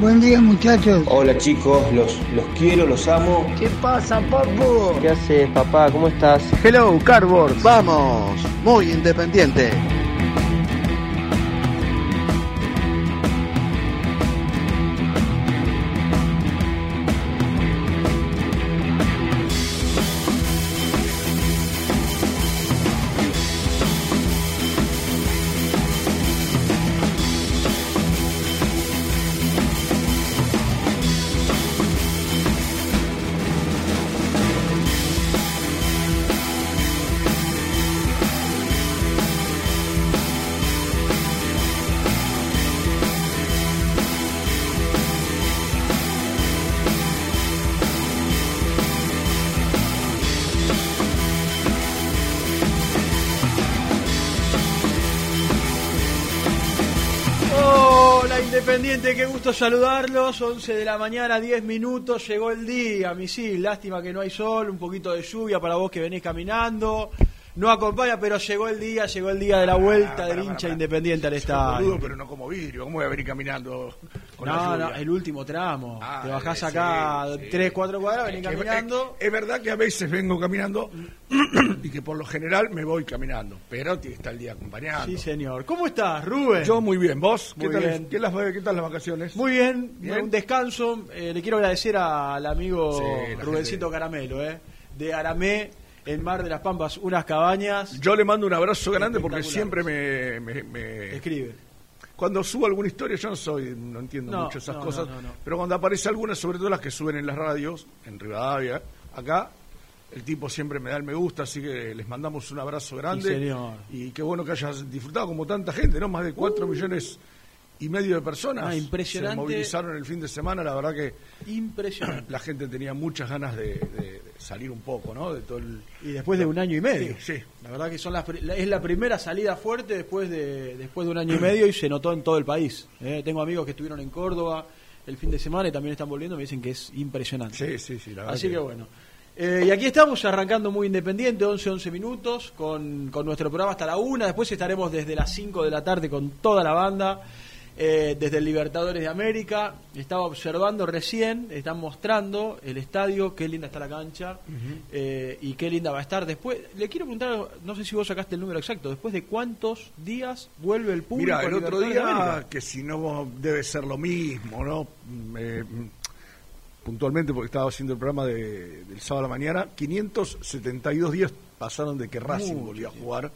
Buen día muchachos. Hola chicos, los, los quiero, los amo. ¿Qué pasa, papu? ¿Qué haces, papá? ¿Cómo estás? Hello, Cardboard, vamos, muy independiente. Independiente, qué gusto saludarlos. 11 de la mañana, 10 minutos, llegó el día, misil. Lástima que no hay sol, un poquito de lluvia para vos que venís caminando. No acompaña, pero llegó el día, llegó el día de la vuelta del hincha Independiente al Boludo, estadio. pero no como vidrio. ¿Cómo voy a venir caminando la No, no, el último tramo. Ah, Te bajás acá sí. 3, 4 cuadras, venís Es que- caminando. Es, es verdad que a veces vengo caminando y que por lo general me voy caminando, pero estar el día acompañando. Sí, señor. ¿Cómo estás, Rubén? Yo muy bien, ¿vos? ¿Qué, Muy tal, bien. ¿qué, las, ¿Qué tal las vacaciones? Muy bien, Bien. un descanso. Eh, le quiero agradecer al amigo Sí, Rubencito gente. Caramelo, eh, de Aramé, en Mar de las Pampas, unas cabañas. Yo le mando un abrazo grande porque siempre Espectaculares. me, me- me- Escribe. Cuando subo alguna historia, yo no soy, no entiendo No, mucho esas no, cosas, no, pero cuando aparece alguna, sobre todo las que suben en las radios, en Rivadavia, acá, el tipo siempre me da el me gusta, así que les mandamos un abrazo grande. Sí, señor. Y qué bueno que hayas disfrutado como tanta gente, ¿no? Más de cuatro millones y medio de personas. Uh. Ah, impresionante. Se movilizaron el fin de semana, la verdad que Impresionante. la gente tenía muchas ganas de salir un poco, ¿no? De todo el... Y después de un año y medio. Sí, sí. La verdad que son las, es la primera salida fuerte después de, después de un año y medio y se notó en todo el país. eh. Tengo amigos que estuvieron en Córdoba el fin de semana y también están volviendo, me dicen que es impresionante. Sí, sí, sí, la verdad Así que, bueno. Eh, y aquí estamos arrancando muy independiente, 11, 11 minutos, con, con nuestro programa hasta la 1. Después estaremos desde las 5 de la tarde con toda la banda, eh, desde el Libertadores de América. Estaba observando recién, están mostrando el estadio, qué linda está la cancha eh, y qué linda va a estar. Después, le quiero preguntar, no sé si vos sacaste el número exacto, después de cuántos días vuelve el público. Mira, el otro día, que si no debe ser lo mismo, ¿no? Eh, puntualmente, porque estaba haciendo el programa de- del sábado a la mañana, 572 días pasaron de que Racing Mucho volvió a jugar,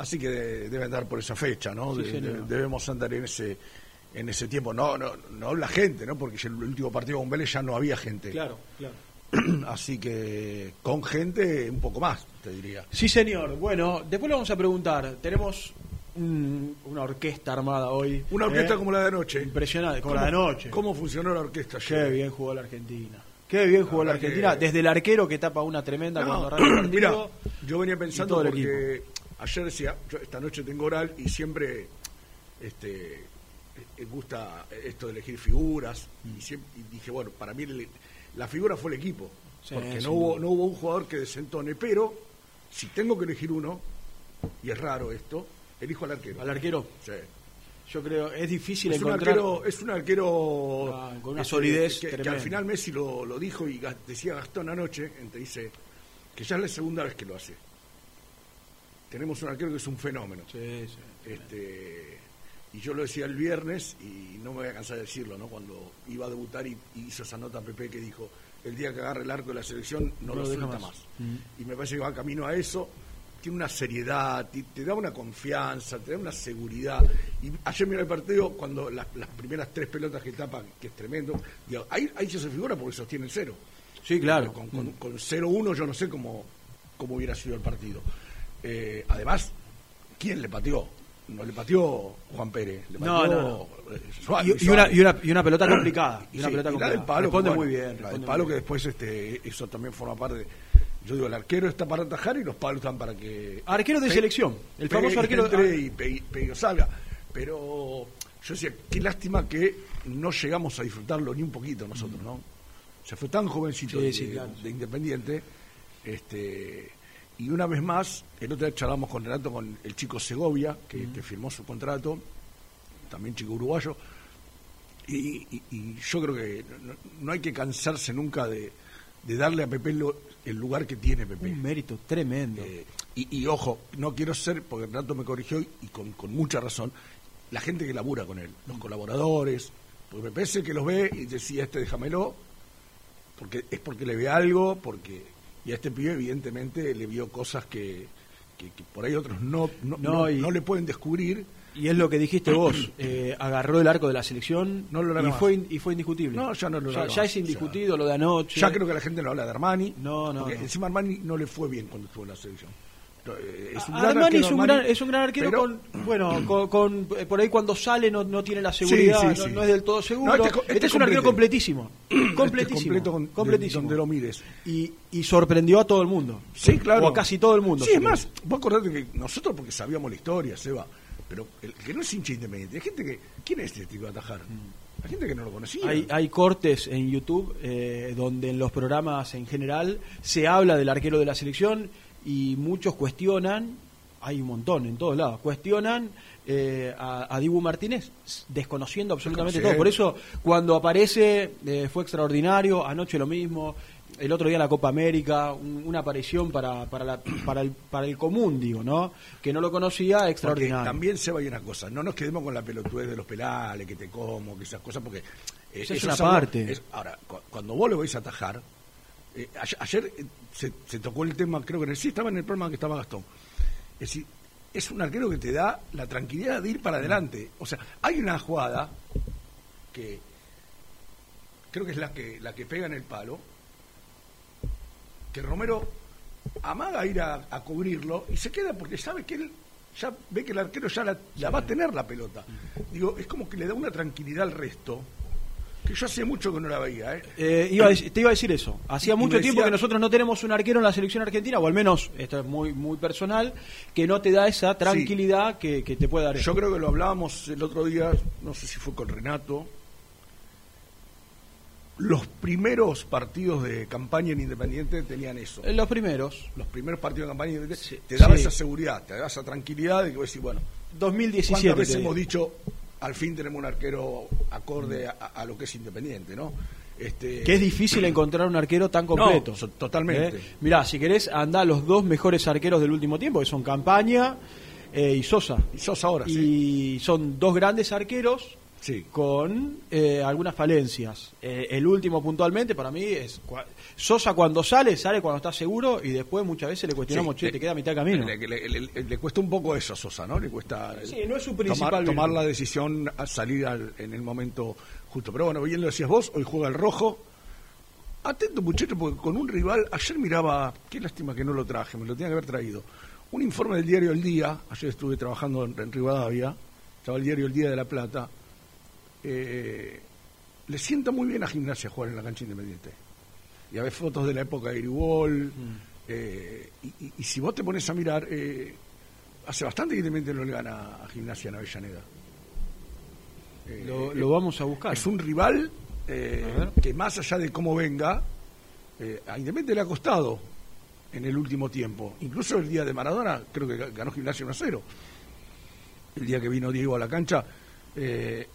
así que de- debe andar por esa fecha, ¿no? Sí, De- señor. de- debemos andar en ese en ese tiempo, no, no, no la gente, ¿no? Porque el último partido con Vélez ya no había gente. Claro, claro. Así que con gente un poco más, te diría. Sí, señor. Bueno, después le vamos a preguntar. Tenemos un- una orquesta armada hoy. Una orquesta ¿eh? como la de anoche. Impresionante, como la de anoche. ¿Cómo funcionó la orquesta Qué ayer? bien jugó la Argentina. Qué bien jugó la Argentina. que- Desde el arquero que tapa una tremenda No, cuando arranca el partido. Mirá, yo venía pensando el porque ayer decía, yo esta noche tengo oral y siempre este eh, gusta esto de elegir figuras y, siempre, y dije, bueno, para mí el- la figura fue el equipo. Sí, porque no hubo, no hubo un jugador que desentone, pero si tengo que elegir uno, y es raro esto, elijo al arquero. Al arquero, Sí. yo creo, es difícil Es un, encontrar. arquero, es un arquero Ah, con una solidez que, al final Messi lo, lo dijo y decía Gastón anoche, te dice que ya es la segunda vez que lo hace. Tenemos un arquero que es un fenómeno. Sí, sí. Este, y yo lo decía el viernes y no me voy a cansar de decirlo, ¿no? Cuando iba a debutar y, y hizo esa nota a Pepe que dijo, el día que agarre el arco de la selección no, No lo suelta más. más. Y me parece que va camino a eso. Tiene una seriedad, te, te da una confianza, te da una seguridad. Y ayer miré el partido cuando las, las primeras tres pelotas que tapa, que es tremendo, digo, ahí, ahí ya se figura porque sostiene el cero. Sí, claro. Con, con, con 0-1 yo no sé cómo, cómo hubiera sido el partido. Eh, además, ¿quién le pateó? No le pateó Juan Pérez, le pateó no, no. eh, Suárez, Y, y una, Suárez. y, una, y una pelota complicada. Y una Sí, pelota la complicada. del palo, responde que, muy bien. La del responde palo que después este, eso también forma parte. Yo digo, el arquero está para atajar y los palos están para que. Arquero de pe- selección, el famoso arquero- entre y o salga. Pero yo decía, qué lástima que no llegamos a disfrutarlo ni un poquito nosotros, ¿no? Se fue tan jovencito Sí, de, sí, claro. de Independiente. Este, y una vez más, el otro día charlamos con Renato con el chico Segovia, que, que firmó su contrato, también chico uruguayo. Y, y- y yo creo que no, no hay que cansarse nunca de, de darle a Pepe lo- el lugar que tiene Pepe. Un mérito tremendo. Eh, y, y ojo, no quiero ser, porque Renato me corrigió y, y con, con mucha razón, la gente que labura con él, los colaboradores, porque Pepe es el que los ve y decía, este déjamelo, porque es porque le ve algo, porque y a este pibe evidentemente le vio cosas que, que- que por ahí otros no, no, No, no- y- no le pueden descubrir. Y es lo que dijiste vos, eh, agarró el arco de la selección No lo y, más. fue, y fue indiscutible. No, ya no lo ya, ya es indiscutido lo de anoche. Ya creo que la gente no habla de Armani. No, no, porque no. encima Armani no le fue bien cuando estuvo en la selección. Eh, Es un gran arquero, es un, gran, es un gran arquero pero- con, bueno, con, con- eh, por ahí cuando sale no, no tiene la seguridad, Sí, sí, no, sí. no es del todo seguro. No, este, este co- es este un arquero completísimo. Este completísimo. con- completísimo. donde lo mires. Y, y sorprendió a todo el mundo. Sí, claro. O a casi todo el mundo. Sí, es más, vos acordate que nosotros porque sabíamos la historia, Seba, pero el que no es hincha independiente, hay gente que. ¿Quién es este tipo de atajar? Hay gente que no lo conocía. Hay, hay cortes en YouTube eh, donde en los programas en general se habla del arquero de la selección y muchos cuestionan, hay un montón en todos lados, cuestionan eh, a, a Dibu Martínez desconociendo absolutamente todo. Por eso cuando aparece eh, fue extraordinario, anoche lo mismo, el otro día en la Copa América, un- una aparición para, para, la- para, el, para el común, digo, ¿no? Que no lo conocía, Porque extraordinario. también se vaya una cosa, no nos quedemos con la pelotudez de los pelales, que te como, que esas cosas, porque... eh, Esa es una parte. es- ahora, cu- cuando vos lo vais a atajar, eh, ayer, eh, se, se tocó el tema, creo que en el, sí estaba en el programa que estaba Gastón, es decir, es un arquero que te da la tranquilidad de ir para adelante. O sea, hay una jugada que creo que es la que, la que pega en el palo, que Romero amaga ir a, a cubrirlo y se queda porque sabe que él ya ve que el arquero ya la, la va a tener la pelota. Digo, es como que le da una tranquilidad al resto, que yo hace mucho que no la veía. ¿eh? Eh, iba a dec- te iba a decir eso. Hacía mucho tiempo que nosotros no tenemos un arquero en la selección argentina, o al menos, esto es muy muy personal, que no te da esa tranquilidad que, que te puede dar Yo creo que lo hablábamos el otro día, no sé si fue con Renato. Los primeros partidos de campaña en Independiente tenían eso. En los primeros, Los primeros partidos de campaña en Independiente Sí, te daba sí. esa seguridad, te daba esa tranquilidad de que vos decís, bueno, 2017. ¿cuántas veces hemos dicho, al fin tenemos un arquero acorde a, a lo que es Independiente, ¿no? Este, Que es difícil encontrar un arquero tan completo. No, totalmente. ¿Eh? Mirá, si querés, anda los dos mejores arqueros del último tiempo, que son Campaña eh, y Sosa. Y sos ahora, sí. Y son dos grandes arqueros Sí. con eh, algunas falencias. Eh, el último puntualmente para mí es cua- Sosa cuando sale, sale cuando está seguro y después muchas veces le cuestionamos, Sí, che, le- te queda a mitad de camino. Le, le- cuesta un poco eso a Sosa, ¿no? Le cuesta Sí, no es su tomar, principal tomar la decisión a salir al- en el momento justo. Pero bueno, bien lo decías vos, hoy juega el rojo. Atento muchacho, porque con un rival, ayer miraba, qué lástima que no lo traje, me lo tenía que haber traído. Un informe del diario El Día, ayer estuve trabajando en, en Rivadavia, estaba el diario El Día de la Plata. Eh, le sienta muy bien a gimnasia jugar en la cancha independiente. Y a ver fotos de la época de Iribol. Mm. eh, y, y- y si vos te pones a mirar, eh, hace bastante que Independiente no le gana a gimnasia en Avellaneda. Lo, lo vamos a buscar. es un rival que más allá de cómo venga, a Independiente le ha costado en el último tiempo. Incluso el día de Maradona, creo que ganó Gimnasia 1 a 0. El día que vino Diego a la cancha. eh,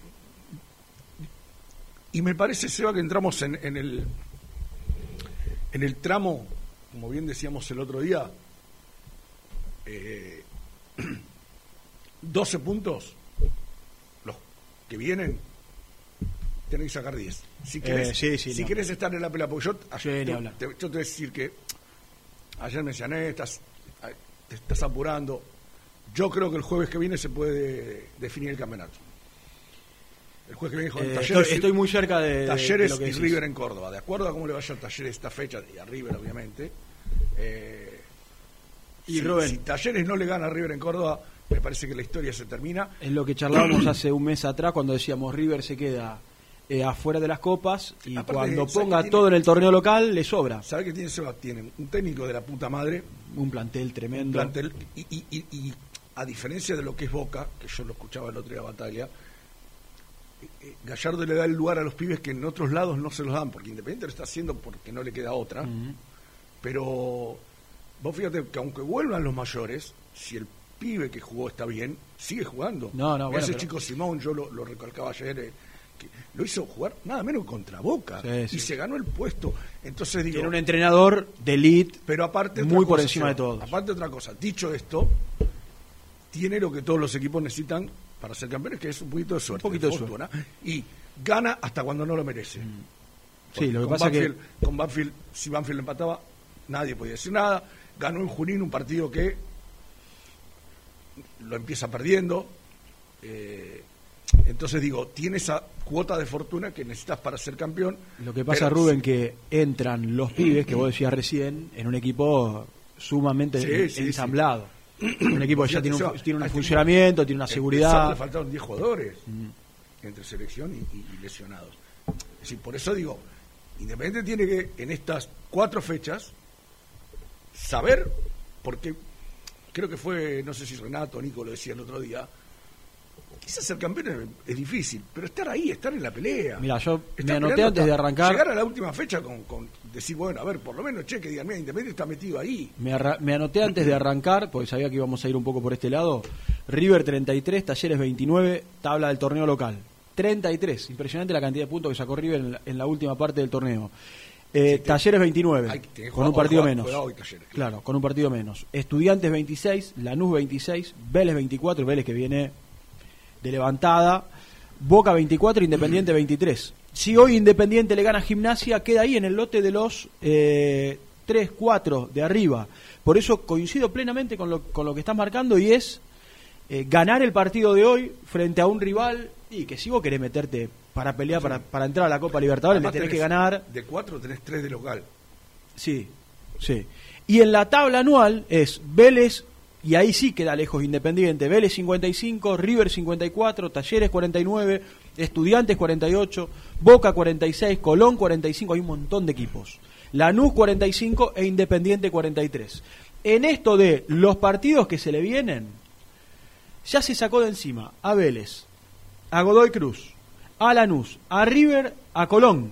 y me parece, Seba, que entramos en, en el en el tramo, como bien decíamos el otro día, eh, 12 puntos, los que vienen, tenés que sacar 10. Si querés, Eh, sí, sí, si no. querés estar en la pelea, porque yo, Sí, te, yo te voy a decir que ayer mencioné, estás, te estás apurando. Yo creo que el jueves que viene se puede definir el campeonato. El jueves que viene con Eh, Talleres, estoy, estoy muy cerca de, de- de Talleres lo que y decís. River en Córdoba. De acuerdo a cómo le vaya a Talleres esta fecha, y a River obviamente. eh, Y si, Rubén. si Talleres no le gana a River en Córdoba, me parece que la historia se termina. Es lo que charlábamos hace un mes atrás cuando decíamos River se queda eh, afuera de las copas y Aparte, cuando ¿sabes ponga tiene? todo en el torneo local le sobra. ¿Sabe qué tiene Seba? Tienen un técnico de la puta madre, Un plantel tremendo. un plantel, y, y- y- y a diferencia de lo que es Boca, que yo lo escuchaba el otro día Batalla, eh, eh, Gallardo le da el lugar a los pibes que en otros lados no se los dan, porque Independiente lo está haciendo porque no le queda otra. Pero vos fíjate que aunque vuelvan los mayores, si el pibe que jugó está bien, sigue jugando. No, no, bueno, Ese pero- chico Simón, yo lo, lo recalcaba ayer, eh, que lo hizo jugar nada menos contra Boca. Sí, sí. Y se ganó el puesto. Entonces digo, Tiene un entrenador de elite. pero aparte muy por encima de todos. Aparte otra cosa, dicho esto, tiene lo que todos los equipos necesitan para ser campeones, que es un poquito de suerte, Un poquito de fortuna, y gana hasta cuando no lo merece. Sí, Porque lo que pasa que Banfield, con Banfield, si Banfield empataba, nadie podía decir nada. Ganó en Junín un partido que lo empieza perdiendo. eh, entonces digo, tiene esa cuota de fortuna que necesitas para ser campeón. lo que pasa, pero- Rubén, que entran los pibes que vos decías recién en un equipo sumamente Sí, en- sí, ensamblado. Un equipo que ya tiene un, tiene un funcionamiento, tiene una Empezar, seguridad. Le faltaron 10 jugadores entre selección y, y- y lesionados. Es decir, por eso digo, Independiente tiene que, en estas cuatro fechas, saber, porque creo que fue, no sé si Renato o Nico lo decía el otro día, quizás ser campeón es, difícil, pero estar ahí, estar en la pelea. Mira, yo me anoté antes de arrancar. Llegar a la última fecha con, con decir, bueno, a ver, por lo menos, che, que digan, mira, Independiente está metido ahí. Me, arra- me anoté antes de arrancar, porque sabía que íbamos a ir un poco por este lado. River 33, Talleres 29, tabla del torneo local. 33, impresionante la cantidad de puntos que sacó River en la, en la última parte del torneo. Eh, Talleres 29, Hay que- tiene que con jugar- un partido menos. juega hoy Talleres, claro. Claro, con un partido menos. Estudiantes 26, Lanús 26, Vélez 24, Vélez que viene de levantada, Boca 24, Independiente 23. Si hoy Independiente le gana a Gimnasia, queda ahí en el lote de los eh, 3, 4 de arriba. Por eso coincido plenamente con lo, con lo que estás marcando y es eh, ganar el partido de hoy frente a un rival y que si vos querés meterte para pelear, para, para entrar a la Copa Libertadores, le Además tenés que tenés- ganar. De cuatro tenés tres de local. Sí, sí. Y en la tabla anual es Vélez, y ahí sí queda lejos Independiente, Vélez 55, River 54, Talleres 49, Estudiantes 48, Boca 46, Colón 45, hay un montón de equipos. Lanús 45 e Independiente 43. En esto de los partidos que se le vienen, ya se sacó de encima a Vélez, a Godoy Cruz, a Lanús, a River, a Colón,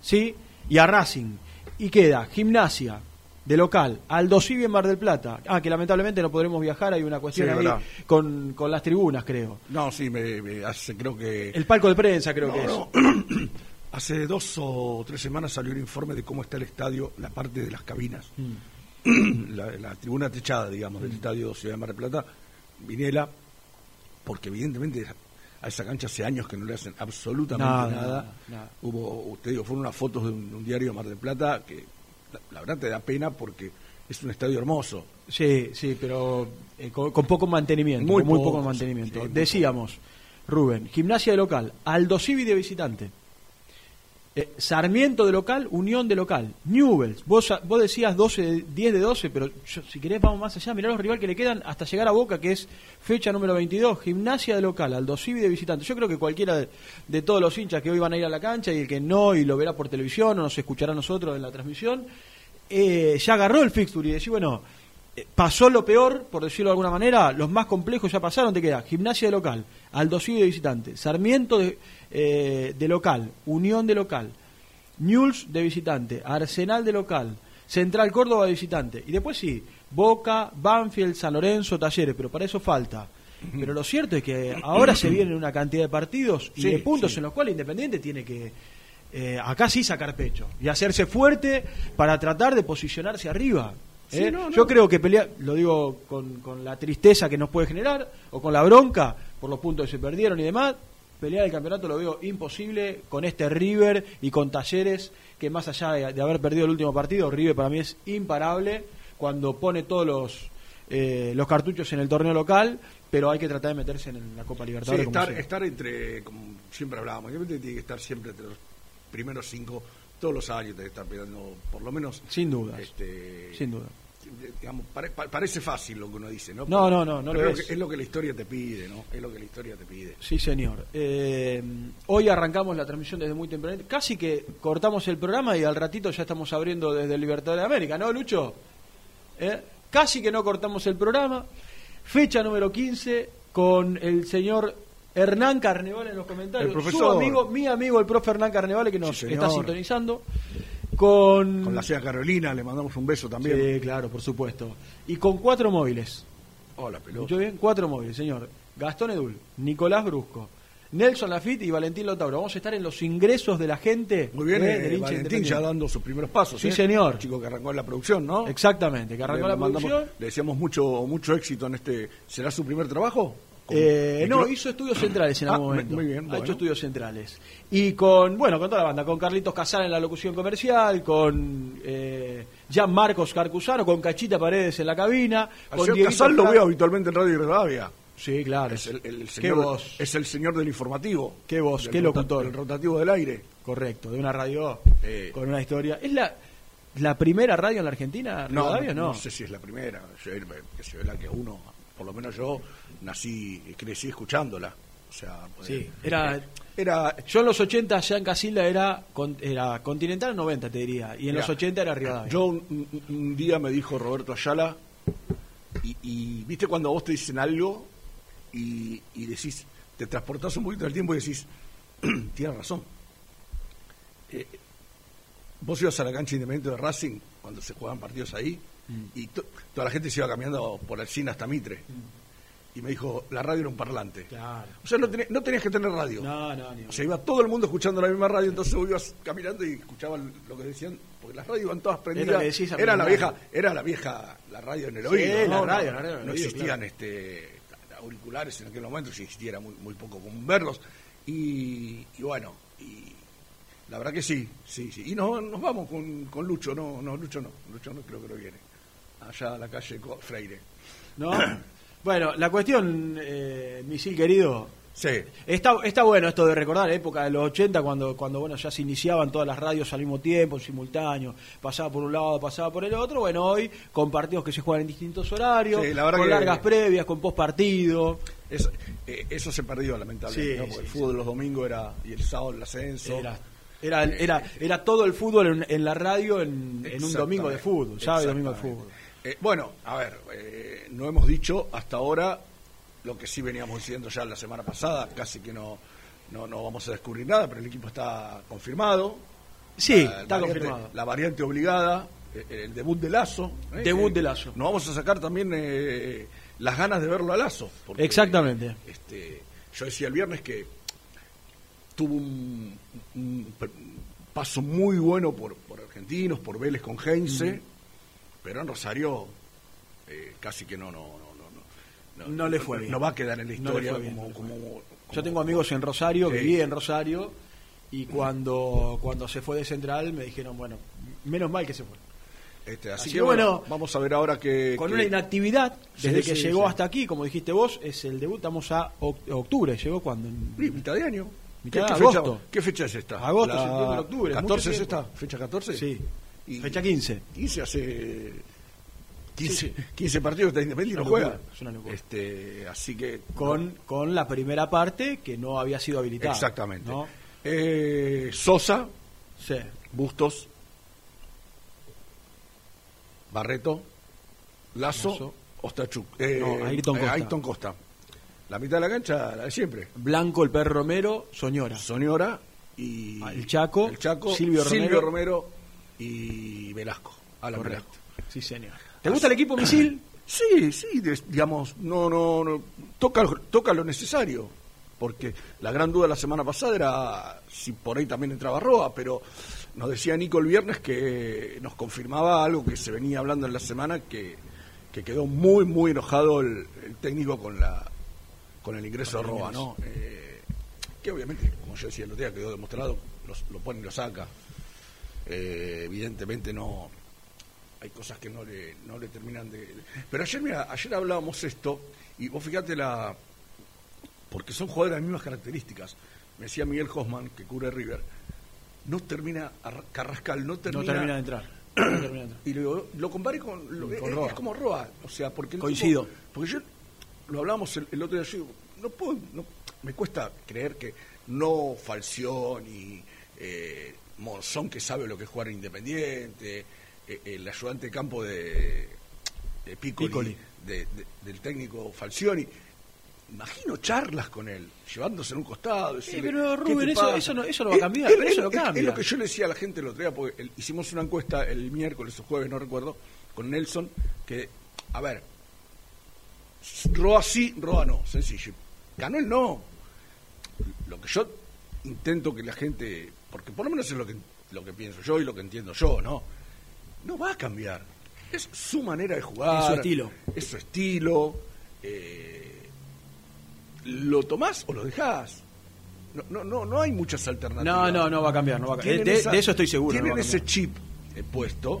¿sí? Y a Racing. Y queda Gimnasia de local, Aldo Civi en Mar del Plata. Ah, que lamentablemente no podremos viajar, hay una cuestión Sí, ahí verdad. con, con las tribunas, creo. No, sí, me, me hace, creo que... El palco de prensa, creo No, que es. no. Hace dos o tres semanas salió un informe de cómo está el estadio, la parte de las cabinas. Mm. la, la tribuna techada, digamos, del estadio Ciudad de Mar del Plata, Vinela, porque evidentemente a esa cancha hace años que no le hacen absolutamente Nada, nada. nada, nada. Hubo, usted digo, fueron unas fotos de un, un diario de Mar del Plata que la, la verdad te da pena porque es un estadio hermoso. Sí, sí, pero eh, con, con poco mantenimiento. Muy con muy poco, mantenimiento. sí, Decíamos, Rubén, gimnasia de local, Aldo Civi de visitante. Eh, Sarmiento de local, Unión de local. Newells, vos, vos decías 12, de- 10 de 12, pero si querés vamos más allá, mirá los rivales que le quedan hasta llegar a Boca, que es fecha número 22, gimnasia de local, Aldo Civi de visitante. Yo creo que cualquiera de, todos los hinchas que hoy van a ir a la cancha y el que no y lo verá por televisión o nos escuchará a nosotros en la transmisión, eh, ya agarró el fixture y decir, bueno, pasó lo peor, por decirlo de alguna manera, los más complejos ya pasaron, te queda Gimnasia de local, Aldo Civi de visitante, Sarmiento de, eh, de local, Unión de local, Newell's de visitante, Arsenal de local, Central Córdoba de visitante. Y después sí, Boca, Banfield, San Lorenzo, Talleres, pero para eso falta. Pero lo cierto es que ahora se vienen una cantidad de partidos y Sí, de puntos sí. en los cuales Independiente tiene que eh, acá sí sacar pecho y hacerse fuerte para tratar de posicionarse arriba. Sí, ¿eh? no, no. Yo creo que pelear, lo digo con, con la tristeza que nos puede generar o con la bronca por los puntos que se perdieron y demás, pelear el campeonato lo veo imposible con este River y con Talleres que más allá de, de haber perdido el último partido, River para mí es imparable cuando pone todos los eh, los cartuchos en el torneo local, pero hay que tratar de meterse en la Copa Libertadores. como estar, estar entre, como siempre hablábamos, tiene que estar siempre entre los primeros cinco, todos los años que estar peleando, por lo menos. Sin dudas. Este, Sin duda. digamos, pare- pa- parece fácil lo que uno dice, ¿no? No, Pero- no, no, no lo es. que- es lo que la historia te pide, ¿no? Es lo que la historia te pide. Sí, señor. Eh, hoy arrancamos la transmisión desde muy temprano. Casi que cortamos el programa y al ratito ya estamos abriendo desde el Libertadores de América, ¿no, Lucho? Eh, Casi que no cortamos el programa. Fecha número 15 con el señor Hernán Carnevale en los comentarios. El profesor. Su amigo, mi amigo, el profe Hernán Carnevale, que nos Sí, está sintonizando. Con, Con la señora Carolina le mandamos un beso también. Sí, claro, por supuesto. Y con cuatro móviles. Hola, pelota. ¿Escuchó bien? Cuatro móviles, señor. Gastón Edul, Nicolás Brusco, Nelson Lafitte y Valentín Lotauro. Vamos a estar en los ingresos de la gente. Muy bien, eh, eh, del Valentín ya dando sus primeros pasos. Sí, ¿eh? señor. El chico que arrancó en la producción, ¿no? Exactamente, que arrancó le la producción. Le deseamos mucho, mucho éxito en este. ¿Será su primer trabajo? Eh, no, hizo estudios centrales en Ah, algún momento. muy bien, Ha bueno. hecho estudios centrales. Y con, bueno, con toda la banda, con Carlitos Casal en la locución comercial, con eh, Gian Marcos Carcusano, con Cachita Paredes en la cabina, Al con Casal lo veo habitualmente en Radio Rivadavia. Sí, claro. Es el, el Qué señor, voz. es el señor del informativo. Qué voz, qué locutor. del rotativo del aire. Correcto, de una radio Eh. con una historia. ¿Es la, la primera radio en la Argentina? No, no, no. no sé si es la primera. Yo, eh, que se ve la que uno, por lo menos yo, nací, crecí escuchándola. O sea, Sí, eh, era- era Yo en los 80 ya en Casilda era, con- era Continental 90, te diría. Y en los 80 era Rivadavia. Yo un, un- día me dijo Roberto Ayala, y, y viste cuando a vos te dicen algo y, y decís, te transportás un poquito del tiempo y decís, tienes razón. Eh, vos ibas a la cancha independiente de Racing cuando se jugaban partidos ahí y to- toda la gente se iba caminando por el cine hasta Mitre. Y me dijo, la radio era un parlante. Claro. O sea, no, tenés- no tenías que tener radio. No, no, ni O sea, iba todo el mundo escuchando la misma radio, entonces vos ibas caminando y escuchaban lo que decían, porque las radios iban todas prendidas. Era lo la vieja, era la vieja, la radio en el Sí, oído. la ¿no? radio, no, la radio en el no oído, existían claro. este auriculares en aquel momento, si existiera muy, muy poco común verlos. Y, y bueno, y la verdad que sí, sí, sí. Y no, nos vamos con, con Lucho, no, no, Lucho no, Lucho no creo que no viene. Allá a la calle Freire. ¿No? Bueno, la cuestión, eh, misil querido, Sí. Está, está bueno esto de recordar la época de los 80 cuando, cuando bueno ya se iniciaban todas las radios al mismo tiempo, en simultáneo, pasaba por un lado, pasaba por el otro. Bueno, hoy con partidos que se juegan en distintos horarios, Sí, la verdad con que- largas previas, con post partido. Es- eh, eso se perdió lamentablemente, Sí, ¿no? porque sí, el fútbol de los domingos era y el sábado el ascenso. Era, era, era, era todo el fútbol en, en la radio en, en un domingo de fútbol, sábado y domingo de fútbol. Eh, bueno, a ver, eh, no hemos dicho hasta ahora lo que sí veníamos diciendo ya la semana pasada, casi que no, no, no vamos a descubrir nada, pero el equipo está confirmado. Sí, La está variante- confirmado. La variante obligada, eh, el debut de Lazo. eh, Debut de Lazo. Nos vamos a sacar también eh, las ganas de verlo a Lazo. porque, Exactamente. Este, yo decía el viernes que tuvo un, paso muy bueno por, por argentinos, por Vélez con Heinze, pero en Rosario eh, casi que no, no, no, no, No le fue bien. No va a quedar en la No historia bien, como, no como- Yo tengo amigos en Rosario, Sí. viví en Rosario, y cuando, cuando se fue de Central me dijeron, bueno, menos mal que se fue. este, así, así que bueno, vamos a ver ahora que Con que- una inactividad, desde Sí, que sí, llegó hasta aquí, como dijiste vos, es el debut, estamos a oc- octubre, llegó cuando... Mitad de año. Mitad ¿Qué, de qué agosto. fecha, ¿Qué fecha es esta? Agosto, septiembre, octubre, mucho 14 es esta, fecha 14. Sí, Y- fecha 15. 15 hace 15, Sí, sí. 15 partidos está Independiente y no juega. es una locura. Este, así que Con, con la primera parte que no había sido habilitada. exactamente. ¿no? Eh, Sosa, Sí. Bustos, Barreto, Lazo, Lazo. Ostachuk, eh, No, Ayrton Costa. Ayrton Costa. La mitad de la cancha, la de siempre. Blanco, el perro Romero, Soñora. Soñora y Ah, el Chaco, el Chaco, Silvio Silvio, Romero. Romero y Velasco. Alan Correcto. Velasco. Sí, señor. ¿Te gusta el equipo misil? Sí, sí, digamos, no, no, no, toca, toca lo necesario, porque la gran duda la semana pasada era si por ahí también entraba Roa, pero nos decía Nico el viernes que nos confirmaba algo que se venía hablando en la semana, que, que quedó muy, muy enojado el, el técnico con la con el ingreso de Roa, ¿no? Eh, que obviamente, como yo decía el otro día, quedó demostrado, los- lo pone y lo saca. Eh, evidentemente no hay cosas que no le, no le terminan de... Pero ayer, mira, ayer hablábamos esto, y vos fíjate la... Porque son jugadores de las mismas características. Me decía Miguel Hosman, que cubre River, no termina, Arra- Carrascal no termina... No termina de entrar. Y lo, lo comparé con, lo- Con es, Roa. es como Roa, o sea, porque Coincido. tipo- porque yo lo hablamos el, el otro día, yo digo, no puedo, no- me cuesta creer que no Falcioni, eh, Monzón que sabe lo que es jugar en Independiente, eh, el ayudante de campo de, de Piccoli, Piccoli. de- de- del técnico Falcioni. Imagino charlas con él, llevándose en un costado. decirle, pero, "¿Qué Rubén, eso- pasa?". eso no- eso no va a cambiar, pero eso no es- es cambia. lo que yo le decía a la gente el otro día, porque el- hicimos una encuesta el miércoles o jueves, no recuerdo, con Nelson, que, a ver, Roa sí, Roa no, sencillo. Ganó el no. Lo que yo intento que la gente, porque por lo menos es lo que, lo que pienso yo y lo que entiendo yo, ¿no? No va a cambiar. Es su manera de jugar. Es su estilo. Es su estilo. eh, ¿Lo tomás o lo dejás? No, no, no, no hay muchas alternativas. No, no, no va a cambiar. No va a cambiar. Tienen De, esa- de eso estoy seguro. Tienen ese chip eh, puesto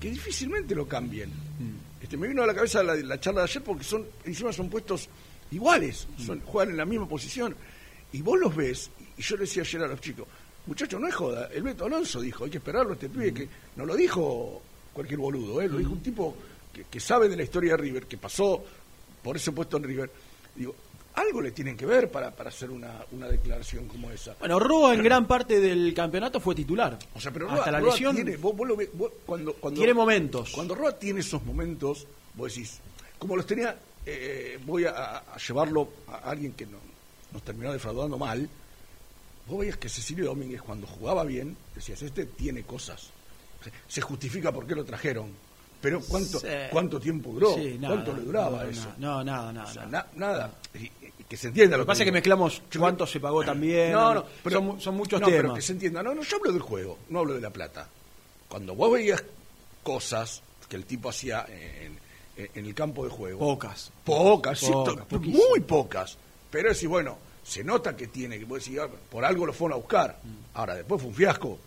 que difícilmente lo cambien. Mm. Este, me vino a la cabeza la, la charla de ayer porque son encima son puestos iguales, Mm. son, juegan en la misma posición. Y vos los ves, y yo le decía ayer a los chicos, muchachos, no es joda, el Beto Alonso dijo, hay que esperarlo a este pibe, que no lo dijo cualquier boludo, ¿eh? lo dijo un tipo que, que sabe de la historia de River, que pasó por ese puesto en River. Digo, algo le tienen que ver para, para hacer una, una declaración como esa. Bueno, Roa en gran parte del campeonato fue titular. O sea, pero Hasta Roa, la Roa lesión tiene, vos, vos lo ves- vos cuando, cuando, tiene momentos. Cuando Roa tiene esos momentos, vos decís, como los tenía, eh, voy a, a llevarlo a alguien que no, nos terminó defraudando mal. Vos veías que Cecilio Domínguez, cuando jugaba bien, decías, este tiene cosas. Se- justifica por qué lo trajeron. Pero ¿cuánto, Sí. cuánto tiempo duró? Sí, nada, ¿Cuánto le duraba no, eso? No, nada, nada. O sea, nada. na- nada. Y- y que se entienda Lo lo que pasa es que mezclamos cuánto se pagó también. No, no, pero, son, mu- son muchos no, temas. pero que se entienda. No, no, yo hablo del juego, no hablo de la plata. Cuando vos veías cosas que el tipo hacía en, en- en el campo de juego. Pocas. Pocas, sí, Pocas, to- poquísimas. muy pocas. Pero decís, bueno, se nota que tiene, que decís, ah, por algo lo fueron a buscar. Ahora, después fue un fiasco.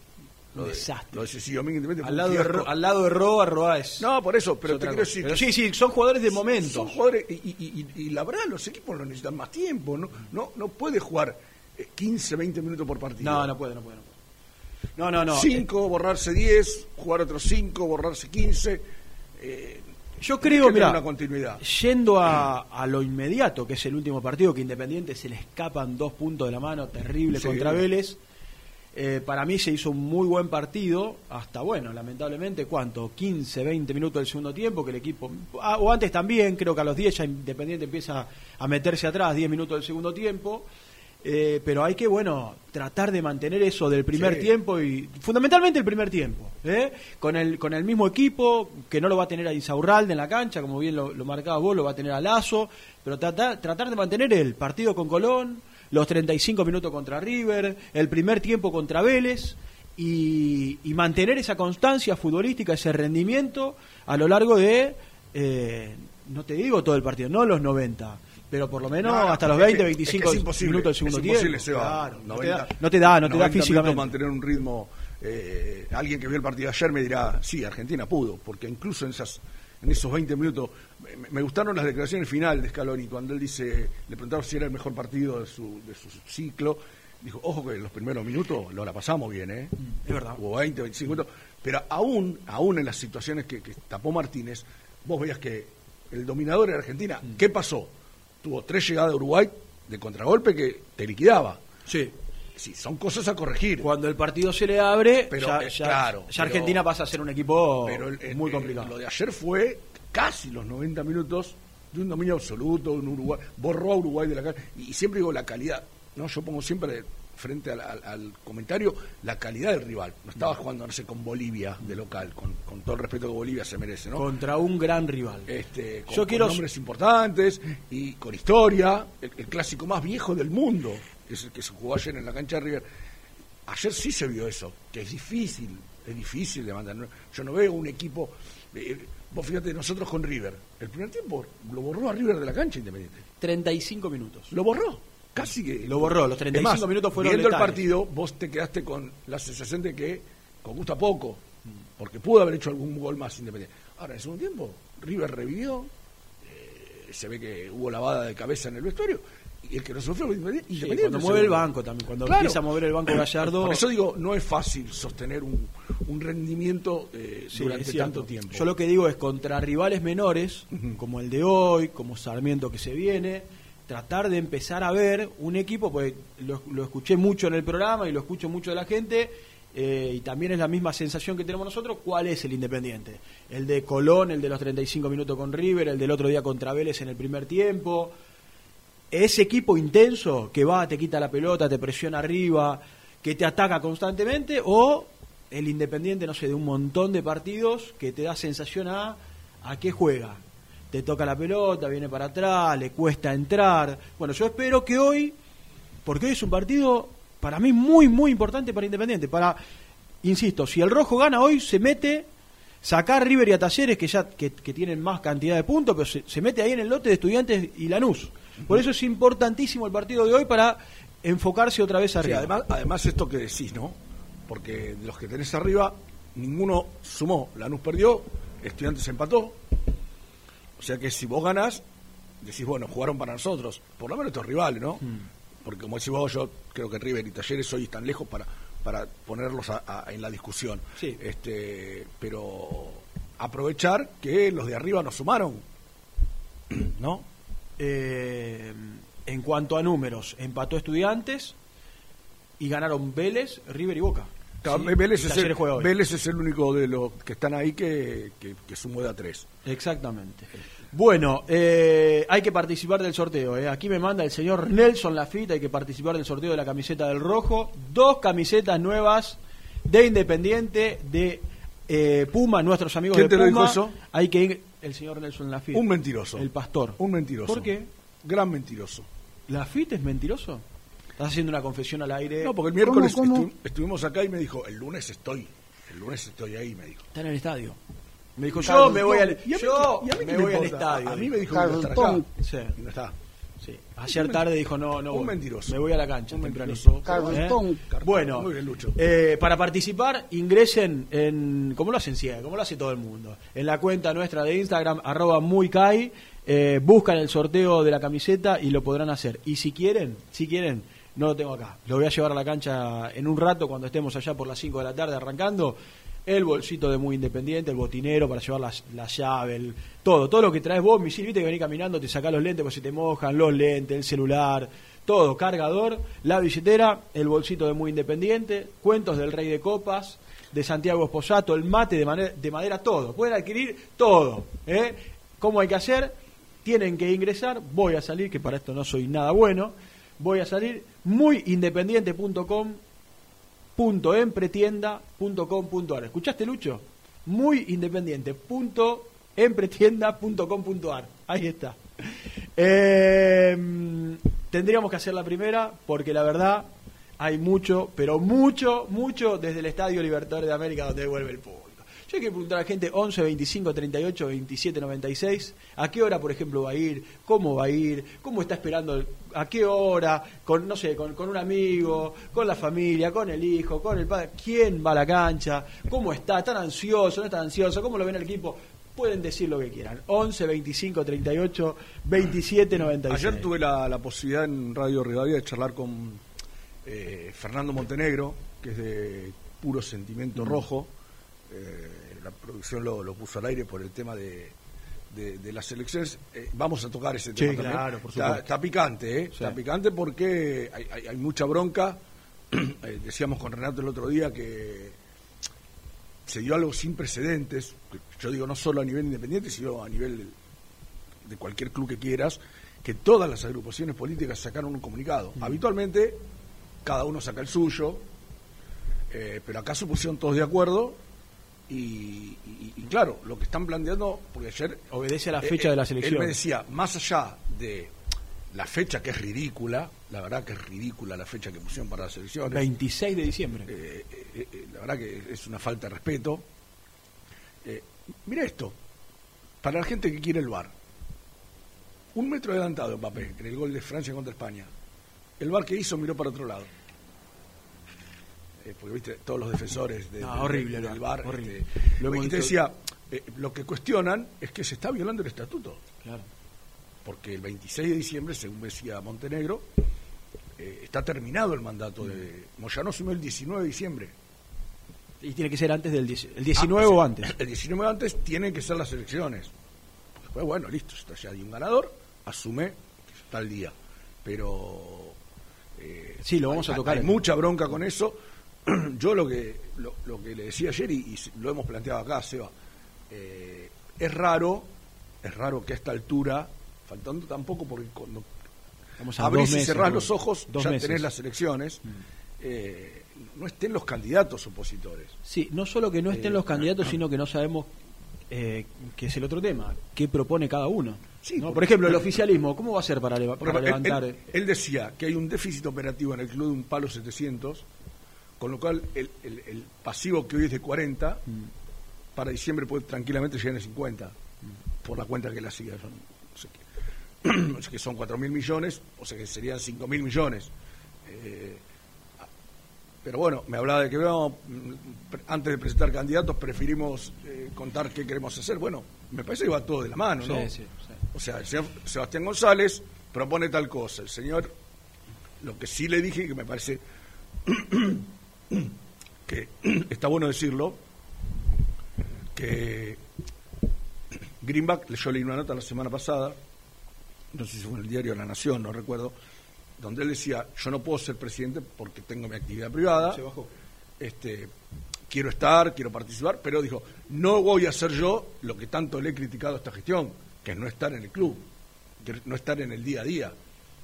Lo de, Mm. desastre. Lo de Cecilio Domínguez Independiente Al lado, de. Ro- al lado de Roa, Roa es. No, por eso, es pero te otra quiero decir Pero que sí, sí, son jugadores de momento. son jugadores y, y, y- y la verdad los equipos lo necesitan más tiempo, no no no puede jugar eh, 15, 20 minutos por partido. No, no puede, no puede. No, puede. no, no. no. 5, borrarse 10, jugar otros 5, borrarse 15. Eh, Yo creo, mira, una continuidad. yendo a, a lo inmediato, que es el último partido, que Independiente se le escapan dos puntos de la mano, terrible Sí. contra Vélez. Eh, para mí se hizo un muy buen partido, hasta bueno, lamentablemente, ¿cuánto? 15, 20 minutos del segundo tiempo, que el equipo, ah, o antes también, creo que a los 10 ya Independiente empieza a meterse atrás, 10 minutos del segundo tiempo. Eh, pero hay que, bueno, tratar de mantener eso del primer Sí. tiempo y fundamentalmente el primer tiempo, ¿eh? con, el, con el mismo equipo, que no lo va a tener a Insaurralde en la cancha, como bien lo, lo marcabas vos, lo va a tener a Lazo, pero tratar, tratar de mantener el partido con Colón, los 35 minutos contra River, el primer tiempo contra Vélez y, y mantener esa constancia futbolística, ese rendimiento a lo largo de, eh, no te digo todo el partido, no los 90. Pero por lo menos No, no, hasta los es que- 20, es que 25 es imposible, minutos del segundo es tiempo. Claro, no, te 90, da, no te da, no te da 90 minutos físicamente. mantener un ritmo. eh, alguien que vio el partido ayer me dirá, sí, Argentina pudo, porque incluso en esas en esos 20 minutos me, me gustaron las declaraciones final de Scaloni cuando él dice, le preguntaron si era el mejor partido de su, de su ciclo. Dijo, ojo que en los primeros minutos lo la pasamos bien, ¿eh? es verdad. Hubo 20, 25 minutos. Pero aún, aún en las situaciones que, que tapó Martínez, vos veías que el dominador era Argentina. Mm. ¿Qué pasó? Tuvo tres llegadas de Uruguay de contragolpe que te liquidaba. Sí. Sí, son cosas a corregir. Cuando el partido se le abre, Pero, ya, ya- claro, ya pero- Argentina pasa a ser un equipo Pero el- el- muy el- complicado. lo de ayer fue casi los 90 minutos de un dominio absoluto, un Uruguay. Borró a Uruguay de la cara. Y siempre digo la calidad. No, yo pongo siempre frente al, al- al comentario, la calidad del rival. No estaba jugando, no sé, con Bolivia de local, con, con todo el respeto que Bolivia se merece, ¿no? Contra un gran rival. este, con, Yo con quiero- nombres importantes y con historia, el, el clásico más viejo del mundo, que es el que se jugó ayer en la cancha de River. Ayer sí se vio eso, que es difícil, es difícil de mantener. Yo no veo un equipo. eh, vos fíjate, nosotros con River, el primer tiempo lo borró a River de la cancha Independiente. 35 minutos. Lo borró, casi que. Lo borró, los 35 Es más, minutos fueron Viendo el partido, vos te quedaste con la sensación de que con gusta poco, porque pudo haber hecho algún gol más Independiente. Ahora, en el segundo tiempo, River revivió, eh, se ve que hubo lavada de cabeza en el vestuario, y el que no sufrió fue Independiente. Sí, cuando mueve el banco también, cuando Claro. empieza a mover el banco Gallardo. Por eso digo, no es fácil sostener un, un rendimiento eh, Sí, durante tanto tiempo. Yo lo que digo es contra rivales menores, como el de hoy, como Sarmiento que se viene, tratar de empezar a ver un equipo, pues lo, escuché mucho en el programa y lo escucho mucho de la gente, eh, y también es la misma sensación que tenemos nosotros, ¿cuál es el Independiente? El de Colón, el de los 35 minutos con River, el del otro día contra Vélez en el primer tiempo. Ese equipo intenso que va, te quita la pelota, te presiona arriba, que te ataca constantemente, o el Independiente, no sé, de un montón de partidos que te da sensación a a qué juega. Te toca la pelota, viene para atrás, le cuesta entrar. Bueno, yo espero que hoy, porque hoy es un partido para mí muy, muy importante para Independiente. Para, insisto, si el rojo gana hoy, se mete, sacar River y a Talleres, que ya que, que tienen más cantidad de puntos, pero se, mete ahí en el lote de estudiantes y Lanús. Por eso es importantísimo el partido de hoy para enfocarse otra vez arriba. además, además esto que decís, ¿no? Porque de los que tenés arriba, ninguno sumó. Lanús perdió, Estudiantes empató. O sea que si vos ganás, decís, bueno, jugaron para nosotros. Por lo menos estos rivales, ¿no? Hmm. Porque como decís vos, yo creo que River y Talleres hoy están lejos para, para ponerlos a- a- en la discusión. Sí. Este, pero aprovechar que los de arriba nos sumaron. ¿No? Eh, en cuanto a números, empató Estudiantes y ganaron Vélez, River y Boca. Claro, Sí, Vélez, es el, juega hoy. Vélez es el único de los que están ahí que, que, que sumó de a tres. Exactamente. Bueno, eh, hay que participar del sorteo. eh. Aquí me manda el señor Nelson Lafitte, hay que participar del sorteo de la camiseta del rojo. Dos camisetas nuevas de Independiente, de eh, Puma, nuestros amigos ¿Quién de te lo Puma. dijo eso? Hay que ir, el señor Nelson Lafitte. Un mentiroso. El pastor. Un mentiroso. ¿Por qué? Gran mentiroso. ¿Lafitte es mentiroso? ¿Estás haciendo una confesión al aire? No, porque el miércoles ¿Cómo, cómo? estu- estuvimos acá y me dijo, el lunes estoy. El lunes estoy ahí, me dijo. Está en el estadio. Me dijo, yo Carlos, me voy no, al, ¿Y a mí yo me voy al estadio. A mí me dijo que iba a estar acá. Carlton. Sí. Y no está. Sí. Ayer tarde dijo no, no. Un voy. mentiroso. Me voy a la cancha Un. Carlton. ¿Eh? Bueno, Muy bien, Lucho. eh, para participar ingresen en, como lo hacen siempre, como lo hace todo el mundo, en la cuenta nuestra de Instagram arroba muy kai, eh, buscan el sorteo de la camiseta y lo podrán hacer. Y si quieren, si quieren, no lo tengo acá, lo voy a llevar a la cancha en un rato cuando estemos allá por las 5 de la tarde arrancando. El bolsito de muy independiente, el botinero para llevar las- la, llave, todo, todo lo que traes vos, misil, viste que venís caminando, te sacás los lentes porque se te mojan, los lentes, el celular, todo, cargador, la billetera, el bolsito de muy independiente, cuentos del rey de copas, de Santiago Esposato, el mate de, de madera, todo. Pueden adquirir todo. ¿eh? ¿Cómo hay que hacer? Tienen que ingresar, voy a salir, que para esto no soy nada bueno, voy a salir muyindependiente.com .empretienda.com.ar ¿Escuchaste, Lucho? Muy independiente. punto empretienda.com.ar. Ahí está. Eh, tendríamos que hacer la primera porque la verdad hay mucho, pero mucho, mucho desde el Estadio Libertadores de América donde vuelve el público. Yo que preguntar a la gente 11, 25, 38, 27, 96, a qué hora, por ejemplo, va a ir, cómo va a ir, cómo está esperando, a qué hora, con, no sé, con, con un amigo, con la familia, con el hijo, con el padre, quién va a la cancha, cómo está, tan ansioso, no está ansioso, cómo lo ven el equipo. Pueden decir lo que quieran. 11, 25, 38, 27, 96. Ayer tuve la, la posibilidad en Radio Rivadavia de charlar con eh, Fernando Montenegro, que es de puro sentimiento Mm. rojo. Eh, la producción lo, lo puso al aire por el tema de, de, de las elecciones. Eh, vamos a tocar ese Sí, tema también. claro, por está, picante, ¿eh? Sí. Está picante porque hay, hay- hay mucha bronca. Decíamos con Renato el otro día que se dio algo sin precedentes. Yo digo no solo a nivel independiente, sino a nivel de cualquier club que quieras, que todas las agrupaciones políticas sacaron un comunicado. Habitualmente cada uno saca el suyo, eh, pero acá se pusieron todos de acuerdo y, y- y claro, lo que están planteando, porque ayer... Obedece a la fecha de la selección. Él me decía, más allá de la fecha que es ridícula, la verdad que es ridícula la fecha que pusieron para las elecciones. 26 de diciembre. Eh, eh, eh, la verdad que es una falta de respeto. Eh, mira esto, para la gente que quiere el VAR, un metro adelantado Mbappé en el gol de Francia contra España. El VAR que hizo miró para otro lado. Eh, porque viste, todos los defensores de- No, del- horrible, del VAR. horrible. este, Lo y te decía, eh, lo que cuestionan es que se está violando el estatuto Claro. porque el 26 de diciembre, según decía Montenegro, eh, está terminado el mandato de Moyano asumió el 19 de diciembre. Y tiene que ser antes del 10 el 19 Ah, o antes. El 19 antes tienen que ser las elecciones. Después, bueno, listo, está ya hay un ganador, asume que está el día. Pero eh, Sí, lo vamos a tocar. Hay mucha bronca con eso. Yo lo que lo, lo que le decía ayer y, y lo hemos planteado acá, Seba, eh, es raro, es raro que a esta altura, faltando tampoco porque cuando Vamos a abrís y cerrás los ojos, Dos ya meses. Mm. tenés las elecciones, eh, no estén los candidatos opositores. Sí, no solo que no estén Eh, los candidatos, sino que no sabemos eh, que es el otro tema, qué propone cada uno. Sí, Por ejemplo, el oficialismo, ¿cómo va a ser para, leva- para él- levantar? él, él decía que hay un déficit operativo en el club de un palo 700, con lo cual el, el- el pasivo que hoy es de 40, Mm. para diciembre puede tranquilamente llegar a 50, por la cuenta que la sigue. Son, no sé qué, o sea que son 4 mil millones, o sea que serían 5 mil millones. Eh, pero bueno, me hablaba de que antes de presentar candidatos preferimos eh, contar qué queremos hacer. Bueno, me parece que va todo de la mano, Sí, ¿no? sí, sí. O sea, el señor Sebastián González propone tal cosa. El señor, lo que sí le dije, que me parece que está bueno decirlo, que Greenback, yo leí una nota la semana pasada, no sé si fue en el diario La Nación, no recuerdo, donde él decía, yo no puedo ser presidente porque tengo mi actividad privada, Se bajó. este, quiero estar, quiero participar, pero dijo, no voy a hacer yo lo que tanto le he criticado a esta gestión, que es no estar en el club, que no estar en el día a día.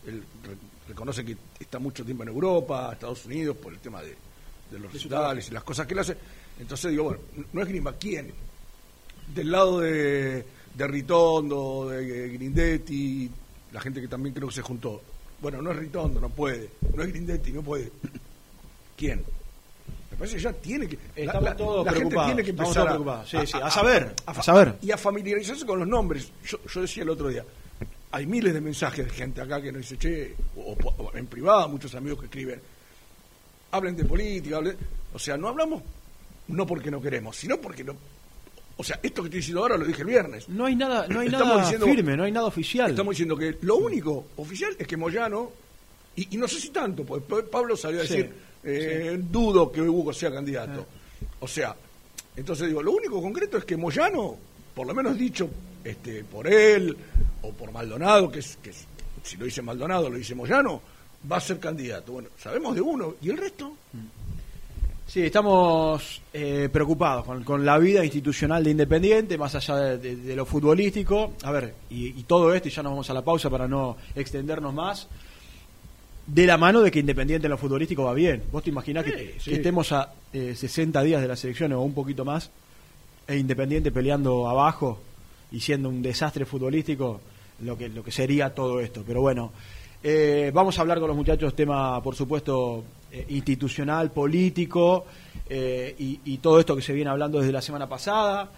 Él re- reconoce que está mucho tiempo en Europa, Estados Unidos, por el tema de, de los recitales y las cosas que él hace. Entonces digo, bueno, no es Grima, ¿quién? Del lado de, de Ritondo, de Grindetti, la gente que también creo que se juntó. Bueno, no es Ritondo, no puede. No es Grindetti, no puede. ¿Quién? Me parece que ya tiene que. Estamos todos la gente tiene que empezar a. Sí, sí, a saber, a saber. Y a familiarizarse con los nombres. Yo, yo decía el otro día, hay miles de mensajes de gente acá que nos dice, che, o, o- o en privado, muchos amigos que escriben, hablen de política, hablen. O sea, no hablamos no porque no queremos, sino porque no. O sea, esto que estoy diciendo ahora lo dije el viernes. No hay nada, no hay Estamos nada diciendo- firme, no hay nada oficial. Estamos diciendo que lo único oficial es que Moyano, y, y no sé si tanto, porque Pa- Pablo salió a Sí, decir, eh, dudo que Hugo sea candidato. O sea, entonces digo, lo único concreto es que Moyano, por lo menos dicho este, por él o por Maldonado, que, es, que es- si lo dice Maldonado, lo dice Moyano, va a ser candidato. Bueno, sabemos de uno, ¿y el resto? Sí, estamos eh, preocupados con, con la vida institucional de Independiente, más allá de, de- de lo futbolístico. A ver, y, y todo esto, y ya nos vamos a la pausa para no extendernos más, de la mano de que Independiente en lo futbolístico va bien. ¿Vos te imaginás que, Sí, sí. que estemos a eh, 60 días de las elecciones o un poquito más, e Independiente peleando abajo y siendo un desastre futbolístico, lo que, lo que sería todo esto? Pero bueno, eh, vamos a hablar con los muchachos, tema, por supuesto, eh, institucional, político, eh, y, todo esto que se viene hablando desde la semana pasada.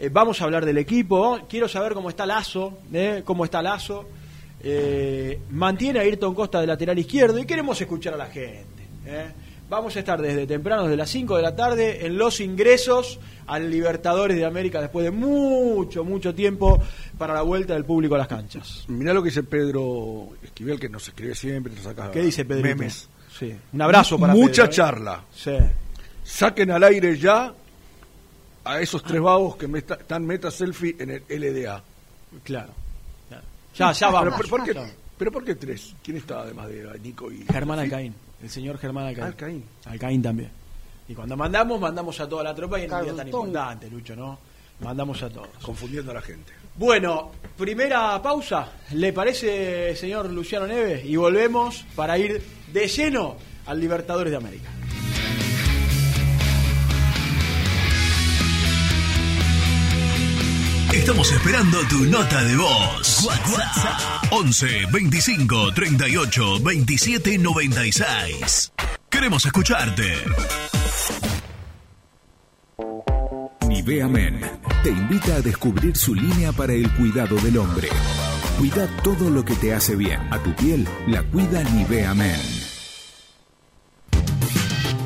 Eh, vamos a hablar del equipo. Quiero saber cómo está Lazo, cómo está Lazo. Mantiene a Ayrton Costa de lateral izquierdo y queremos escuchar a la gente. Vamos a estar desde temprano, desde las 5 de la tarde, en los ingresos al Libertadores de América después de mucho, mucho tiempo para la vuelta del público a las canchas. Mirá lo que dice Pedro Esquivel, que nos escribe siempre, nos saca ¿Qué dice Pedro? memes. Sí. Un abrazo para Mucha Pedro, ¿eh? charla. Sí. Saquen al aire ya a esos tres vagos que meta- están meta selfie en el LDA. Claro. claro. Ya, ya vamos. Pero, ¿por, qué, Ya. ¿Pero por qué tres? ¿Quién está además de Nico y Germán Alcaín, el señor Germán Alcaín. Alcaín. Alcaín también. Y cuando mandamos, mandamos a toda la tropa y en un día tan importante, Lucho, ¿no? Mandamos a todos. Confundiendo a la gente. Bueno, primera pausa, ¿le parece, señor Luciano Neves? Y volvemos para ir de lleno al Libertadores de América. Estamos esperando tu nota de voz. WhatsApp 11 25 38 27 96. Queremos escucharte. Nivea Men te invita a descubrir su línea para el cuidado del hombre. Cuida todo lo que te hace bien. A tu piel la cuida Nivea Men.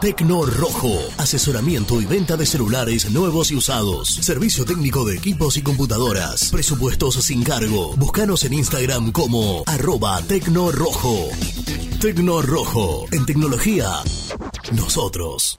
Tecno Rojo, asesoramiento y venta de celulares nuevos y usados, servicio técnico de equipos y computadoras, presupuestos sin cargo. Búscanos en Instagram como arroba Tecno Rojo. Tecno Rojo, en tecnología, nosotros.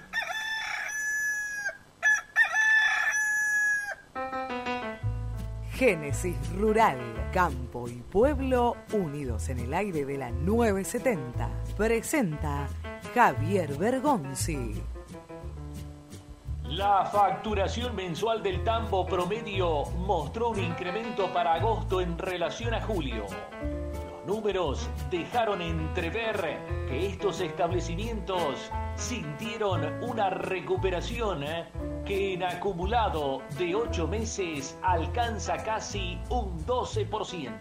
Génesis Rural, Campo y Pueblo unidos en el aire de la 970. Presenta Javier Bergonzi. La facturación mensual del tambo promedio mostró un incremento para agosto en relación a julio. Números dejaron entrever que estos establecimientos sintieron una recuperación que en acumulado de ocho meses alcanza casi un 12%.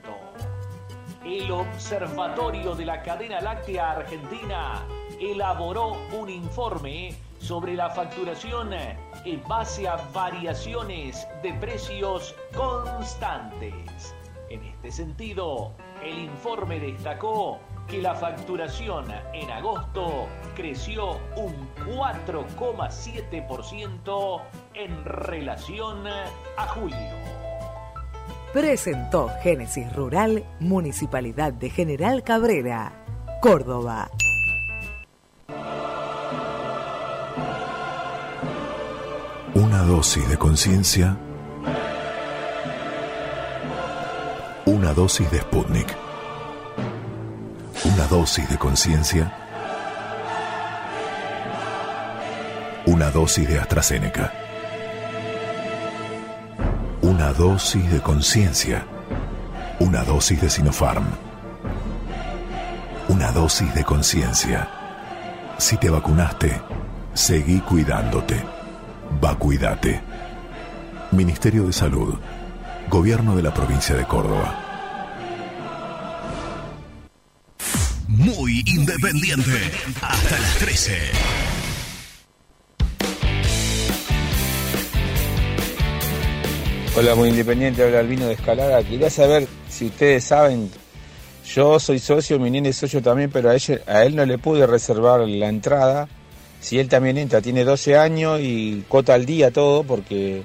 El Observatorio de la Cadena Láctea Argentina elaboró un informe sobre la facturación en base a variaciones de precios constantes. En este sentido, el informe destacó que la facturación en agosto creció un 4,7% en relación a julio. Presentó Génesis Rural, Municipalidad de General Cabrera, Córdoba. Una dosis de conciencia. Una dosis de Sputnik. Una dosis de conciencia. Una dosis de AstraZeneca. Una dosis de conciencia. Una dosis de Sinopharm. Una dosis de conciencia. Si te vacunaste, seguí cuidándote. Vacuídate. Ministerio de Salud. Gobierno de la provincia de Córdoba. Independiente. Hasta las 13. Hola, muy independiente, habla Albino de Escalada. Quería saber si ustedes saben, yo soy socio, mi nene es socio también, pero a, ella- a él no le pude reservar la entrada. Si él también entra, tiene 12 años y cota al día todo, porque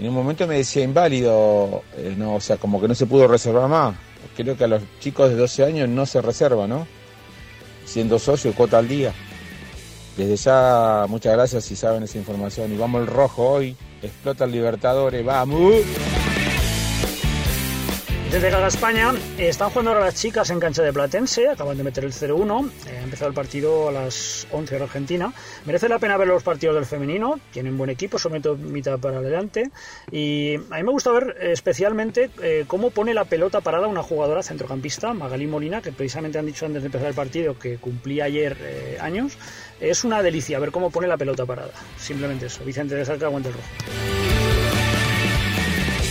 en un momento me decía inválido, eh, no, o sea, como que no se pudo reservar más. Creo que a los chicos de 12 años no se reserva, ¿no? Siendo socio, cota al día. Desde ya, muchas gracias si saben esa información. Y vamos el rojo hoy. Explota el Libertadores, vamos. Desde Gaga España están jugando ahora las chicas en cancha de Platense, acaban de meter el 0-1, eh, ha empezado el partido a las 11 hora Argentina. Merece la pena ver los partidos del femenino, tienen buen equipo, someto mitad para adelante. Y a mí me gusta ver eh, especialmente eh, cómo pone la pelota parada una jugadora centrocampista, Magalí Molina, que precisamente han dicho antes de empezar el partido que cumplía ayer eh, años. Es una delicia ver cómo pone la pelota parada. Simplemente eso. Vicente de Salca, aguanta el rojo.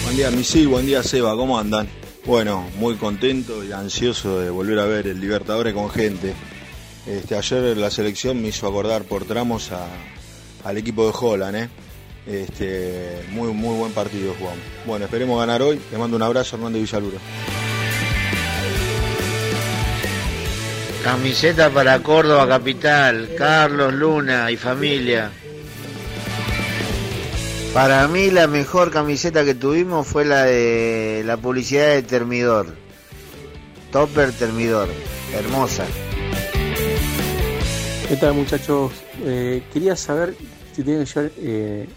Buen día Misil, buen día Seba, ¿cómo andan? Bueno, muy contento y ansioso de volver a ver el Libertadores con gente. Este, ayer la selección me hizo acordar por tramos al equipo de Holland, ¿eh? Este, muy, muy buen partido jugamos. Bueno, esperemos ganar hoy. Te mando un abrazo, Hernando Villaluro. Camiseta para Córdoba Capital, Carlos Luna y familia. Para mí la mejor camiseta que tuvimos fue la de la publicidad de Termidor. Topper Termidor, hermosa. ¿Qué tal muchachos? Eh, quería saber si tienen que llevar eh,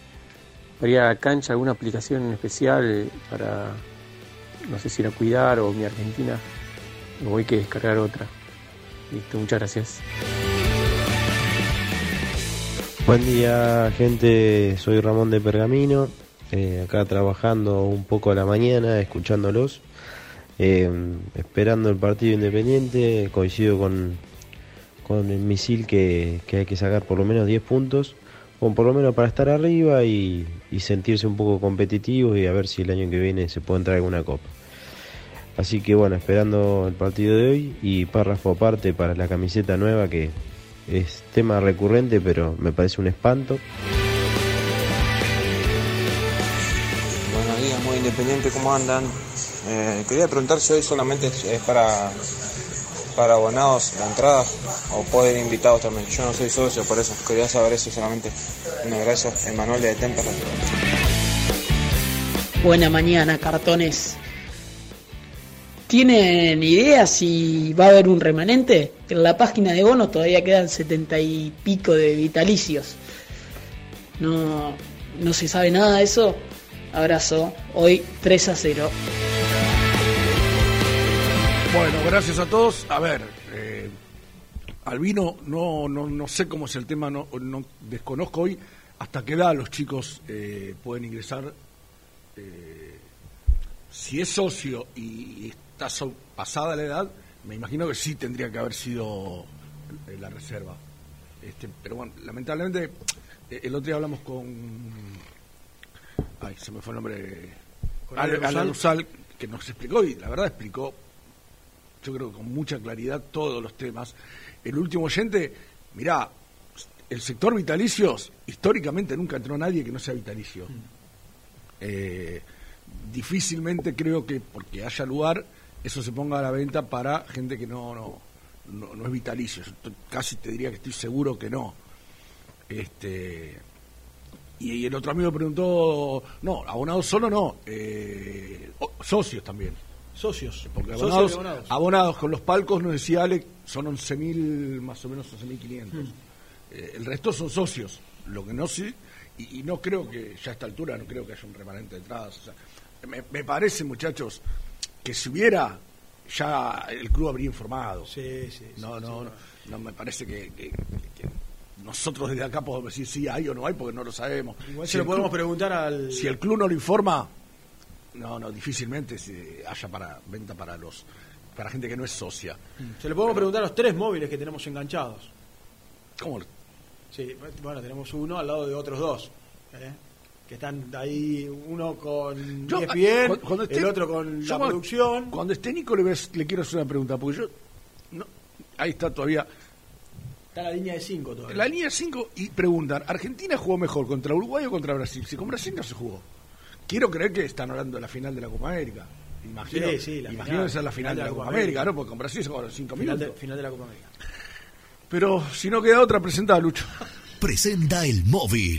para a la cancha alguna aplicación especial para, no sé si ir a cuidar o mi Argentina, o hay que descargar otra. Listo, muchas gracias. Buen día, gente. Soy Ramón de Pergamino. eh, acá trabajando un poco a la mañana, escuchándolos. eh, esperando el partido independiente. Coincido con, con el misil que, que hay que sacar por lo menos 10 puntos. O por lo menos para estar arriba y, y sentirse un poco competitivos y a ver si el año que viene se puede entrar alguna copa. Así que bueno, esperando el partido de hoy y párrafo aparte para la camiseta nueva que es tema recurrente pero me parece un espanto. Buenos días, muy independiente, ¿cómo andan? Eh, quería preguntar si hoy solamente es, para, para abonados la entrada o pueden ir invitados también. Yo no soy socio, por eso quería saber eso solamente. Un abrazo, Emanuel de Tempera. Buena mañana, cartones. ¿Tienen idea si va a haber un remanente? En la página de bonos todavía quedan setenta y pico de vitalicios. No, no se sabe nada de eso. Abrazo. Hoy 3 a 0. Bueno, gracias a todos. A ver, eh, Albino, no, no, no sé cómo es el tema, no, no desconozco hoy hasta qué edad los chicos eh, pueden ingresar. eh, si es socio y está pasada la edad, me imagino que sí tendría que haber sido la reserva. Este, pero bueno, lamentablemente, eh, el otro día hablamos con. Ay, se me fue el nombre. Alan Usal. Usal, que nos explicó, y la verdad explicó yo creo que con mucha claridad todos los temas. El último oyente, mirá, el sector vitalicios, históricamente nunca entró nadie que no sea vitalicio. Eh, difícilmente creo que porque haya lugar, eso se ponga a la venta para gente que no, no, no, no es vitalicio. Yo casi te diría que estoy seguro que no. Este, y, y el otro amigo preguntó, no, abonados solo no, eh, socios también. Socios. Porque abonados, abonados. abonados con los palcos, nos decía Alex, son 11.000, más o menos 11.500. Hmm. Eh, el resto son socios, lo que no sé, y, y no creo que ya a esta altura, no creo que haya un remanente de entradas. o sea, me, me parece, muchachos, que si hubiera, ya el club habría informado. Sí, sí. No, no, no, no me parece que, que- que nosotros desde acá podemos decir si hay o no hay, porque no lo sabemos. Igual Si se lo podemos club- preguntar al. si el club no lo informa, no, no, difícilmente se haya para venta para los para gente que no es socia. Se lo podemos preguntar a los tres móviles que tenemos enganchados. ¿Cómo? Sí, bueno, tenemos uno al lado de otros dos. ¿eh? Que están ahí uno con Yo, ESPN, cu- cuando esté- el otro con yo la cuando- producción. Cuando esté Nico le, ves- le quiero hacer una pregunta, porque yo... no- ahí está todavía. Está la línea de 5 todavía. La línea 5 y preguntan, ¿Argentina jugó mejor contra Uruguay o contra Brasil? Si con Brasil no se jugó. Quiero creer que están hablando de la final de la Copa América. Imagino, Sí, sí, la imagino final, que esa es la final, de la Copa América, ¿no? Porque con Brasil se jugaron 5 Final minutos. de, final de la Copa América. Pero si no queda otra, presenta Lucho. Presenta el móvil.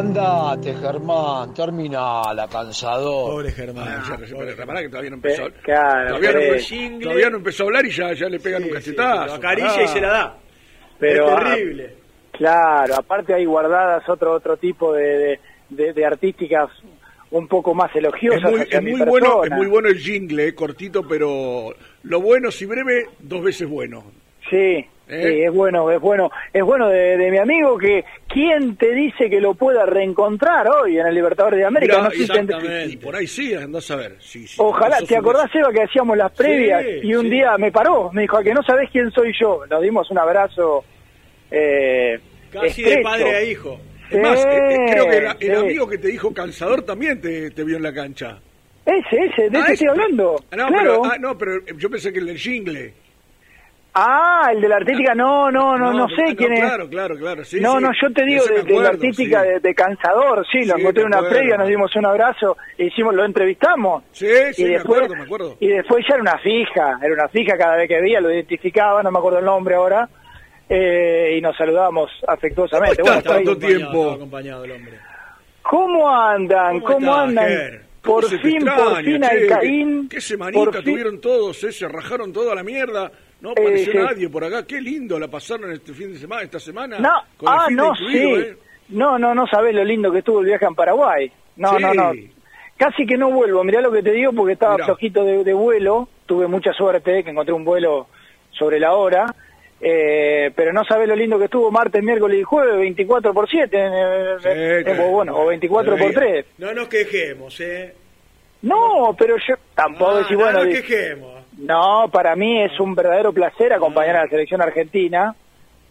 Andate, Germán, termina la cansador. Pobre Germán. Ah, ya, que todavía no empezó. Pe- claro, todavía, no, empezó- todavía no empezó a hablar y ya, ya le pegan un cachetazo. lo acaricia pará. y se la da. Pero, es ah, terrible. Claro, aparte hay guardadas otro otro tipo de, de, de- de artísticas un poco más Es elogiosas muy, hacia es mi muy bueno, es muy bueno el jingle, eh, cortito, pero lo bueno, si breve, dos veces bueno. Sí, ¿Eh? sí, es bueno, es bueno, es bueno de, de mi amigo que quién te dice que lo pueda reencontrar hoy en el Libertadores de América. Mirá, No si- y, por ahí sí, andás a ver. Sí, sí, Ojalá, ¿te acordás, Eva, que hacíamos las previas? Sí, y un día me paró, me dijo, "A que no sabés quién soy yo. Nos dimos un abrazo. Eh, Casi de padre a hijo. Es más, eh, eh, creo que el amigo que te dijo cansador también te, te vio en la cancha. Ese, ese, de Ah, ese estoy hablando. Ah, no, claro. pero, ah, no, pero yo pensé que el jingle. Ah, el de la artística, no, no, no, no, sé quién es. Claro, claro, claro. Sí, no, sí. no, yo te digo de, la artística sí. de, de Cansador, sí, lo Sí, encontré en una previa, nos dimos un abrazo, e hicimos, lo entrevistamos. Sí, sí, y me después, acuerdo, me acuerdo. Y después ya era una fija, era una fija cada vez que veía, lo identificaba, no me acuerdo el nombre ahora, eh, y nos saludábamos afectuosamente. ¿Cómo Bueno, estás tanto tiempo? Acompañado el hombre. ¿Cómo andan? ¿Cómo, andan? Por fin, por fin? Alcaín. ¿Qué, qué semanita tuvieron todos, eh? Se rajaron toda la mierda. No Eh, apareció sí. nadie por acá. Qué lindo la pasaron este fin de semana, esta semana. No, con ah, no, incluido, sí. eh. No, no, no sabés lo lindo que estuvo el viaje en Paraguay. No, Sí. no, no. Casi que no vuelvo, mirá lo que te digo, porque estaba Mirá. flojito de, de vuelo. Tuve mucha suerte, que encontré un vuelo sobre la hora. Eh, pero no sabés lo lindo que estuvo martes, miércoles y jueves, 24 por 7. eh, Sí, o bueno, o 24 por 3. No nos quejemos, ¿eh? No, pero yo tampoco Ah, decir, no bueno, nos di- quejemos. No, para mí es un verdadero placer acompañar a la selección argentina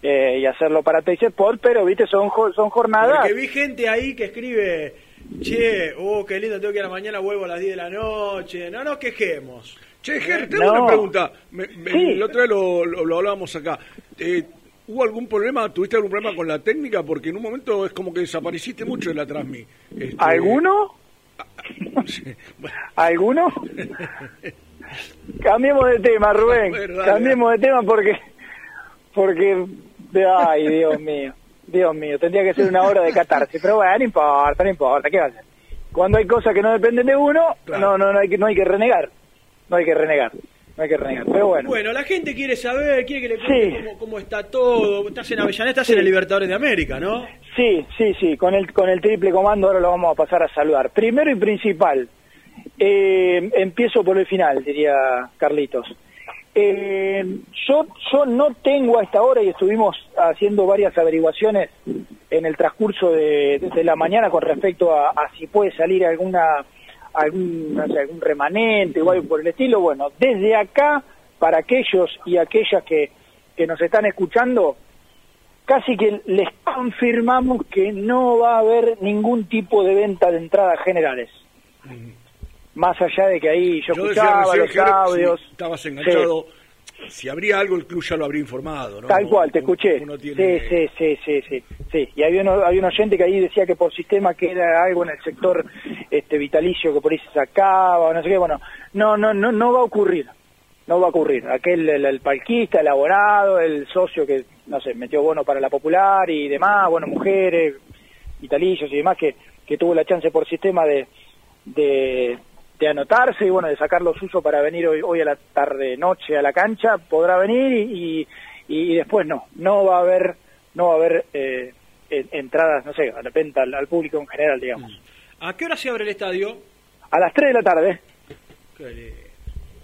eh, y hacerlo para Teis Sport, pero viste, son, jo- son jornadas. Porque vi gente ahí que escribe, che, oh, qué lindo, tengo que ir a la mañana, vuelvo a las 10 de la noche. No nos quejemos. Che, Ger, tengo No. una pregunta. Me, me- Sí. La otra vez lo, lo- lo hablábamos acá. Eh, ¿Hubo algún problema, tuviste algún problema con la técnica? Porque en un momento es como que desapareciste mucho de la Transmi. Este, ¿Alguno? sí, bueno. ¿Alguno? Cambiemos de tema, Rubén. Bueno, dale, Cambiemos de tema porque. Porque. Ay, Dios mío. Dios mío, tendría que ser una hora de catarse. Pero bueno, no importa, no importa. ¿Qué va a hacer? Cuando hay cosas que no dependen de uno, no, no, no, hay que, no hay que renegar. No hay que renegar. No hay que renegar. Pero bueno. Bueno, la gente quiere saber, quiere que le cuente Sí. cómo, cómo está todo. Estás en Avellaneda, estás Sí. en el Libertadores de América, ¿no? Sí, sí, sí, con el, con el triple comando ahora lo vamos a pasar a saludar. Primero y principal, eh, empiezo por el final, diría Carlitos. Eh, yo, yo no tengo a esta hora, y estuvimos haciendo varias averiguaciones en el transcurso de, la mañana con respecto a, a si puede salir alguna algún, no sé, algún remanente o algo por el estilo. Bueno, desde acá, para aquellos y aquellas que, que nos están escuchando, casi que les confirmamos que no va a haber ningún tipo de venta de entradas generales. Más allá de que ahí yo, Yo decía escuchaba recién, los audios. si estabas enganchado. Si habría algo, el club ya lo habría informado, ¿no? Tal cual, te escuché. Uno tiene- Sí, sí, sí, sí, sí, sí. Y había, uno, había un oyente que ahí decía que por sistema que era algo en el sector este vitalicio que por ahí se sacaba, no sé qué. Bueno, no, no, no, no va a ocurrir. No va a ocurrir. Aquel, el, el palquista, el abonado, el socio que, no sé, metió bono para la popular y demás, bueno, mujeres, vitalicios y demás, que, que tuvo la chance por sistema de, de, de anotarse y bueno, de sacar los usos para venir hoy, hoy a la tarde, noche a la cancha, podrá venir y, y, y después no, no va a haber, no va a haber eh, en- entradas, no sé, de repente al, al público en general, digamos. ¿A qué hora se abre el estadio? A las 3 de la tarde. Qué lindo.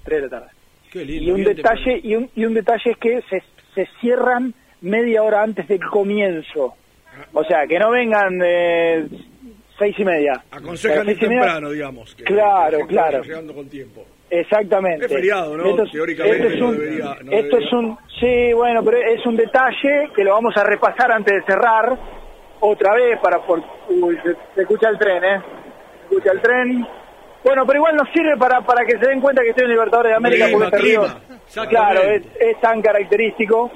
3 de la tarde. Qué lindo. Y un detalle y un, y un detalle es que se, se cierran media hora antes del comienzo. O sea, que no vengan eh, seis y media. Aconsejan ir y media- temprano, digamos. que Claro, claro. llegando con tiempo. Exactamente. Es feriado, ¿no? Esto es- Teóricamente esto es no un, debería- no esto debería. es un, sí, bueno, pero es un detalle que lo vamos a repasar antes de cerrar otra vez para por, uy, se, se escucha el tren, ¿eh? Se escucha el tren. Bueno, pero igual nos sirve para, para que se den cuenta que estoy en Libertadores de América Clima, porque este río, claro, es, es tan característico.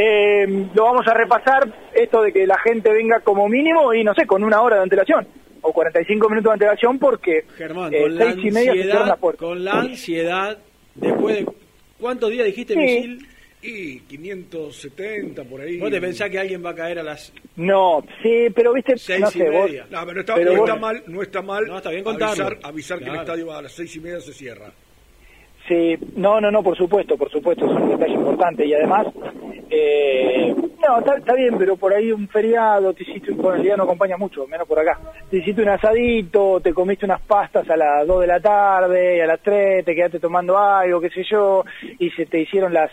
Eh, lo vamos a repasar, esto de que la gente venga como mínimo y no sé, con una hora de antelación o 45 minutos de antelación porque Germán, eh, con la y media se ansiedad, puertas. con la ansiedad, después de... ¿Cuántos días dijiste, Sí. misil? Y 570 por ahí. ¿Vos te pensás que alguien va a caer a las No, sí, pero viste, seis no y sé, vos, media? No, pero, está, Pero no vos- está mal, no está mal No, está bien contarlo. avisar, avisar que el estadio a las seis y media se cierra. Sí, no, no, no, por supuesto, por supuesto, es un detalle importante y además, eh, no, está, está bien, pero por ahí un feriado, te hiciste, bueno, el día no acompaña mucho, menos por acá, te hiciste un asadito, te comiste unas pastas a las 2 de la tarde, a las 3 te quedaste tomando algo, qué sé yo, y se te hicieron las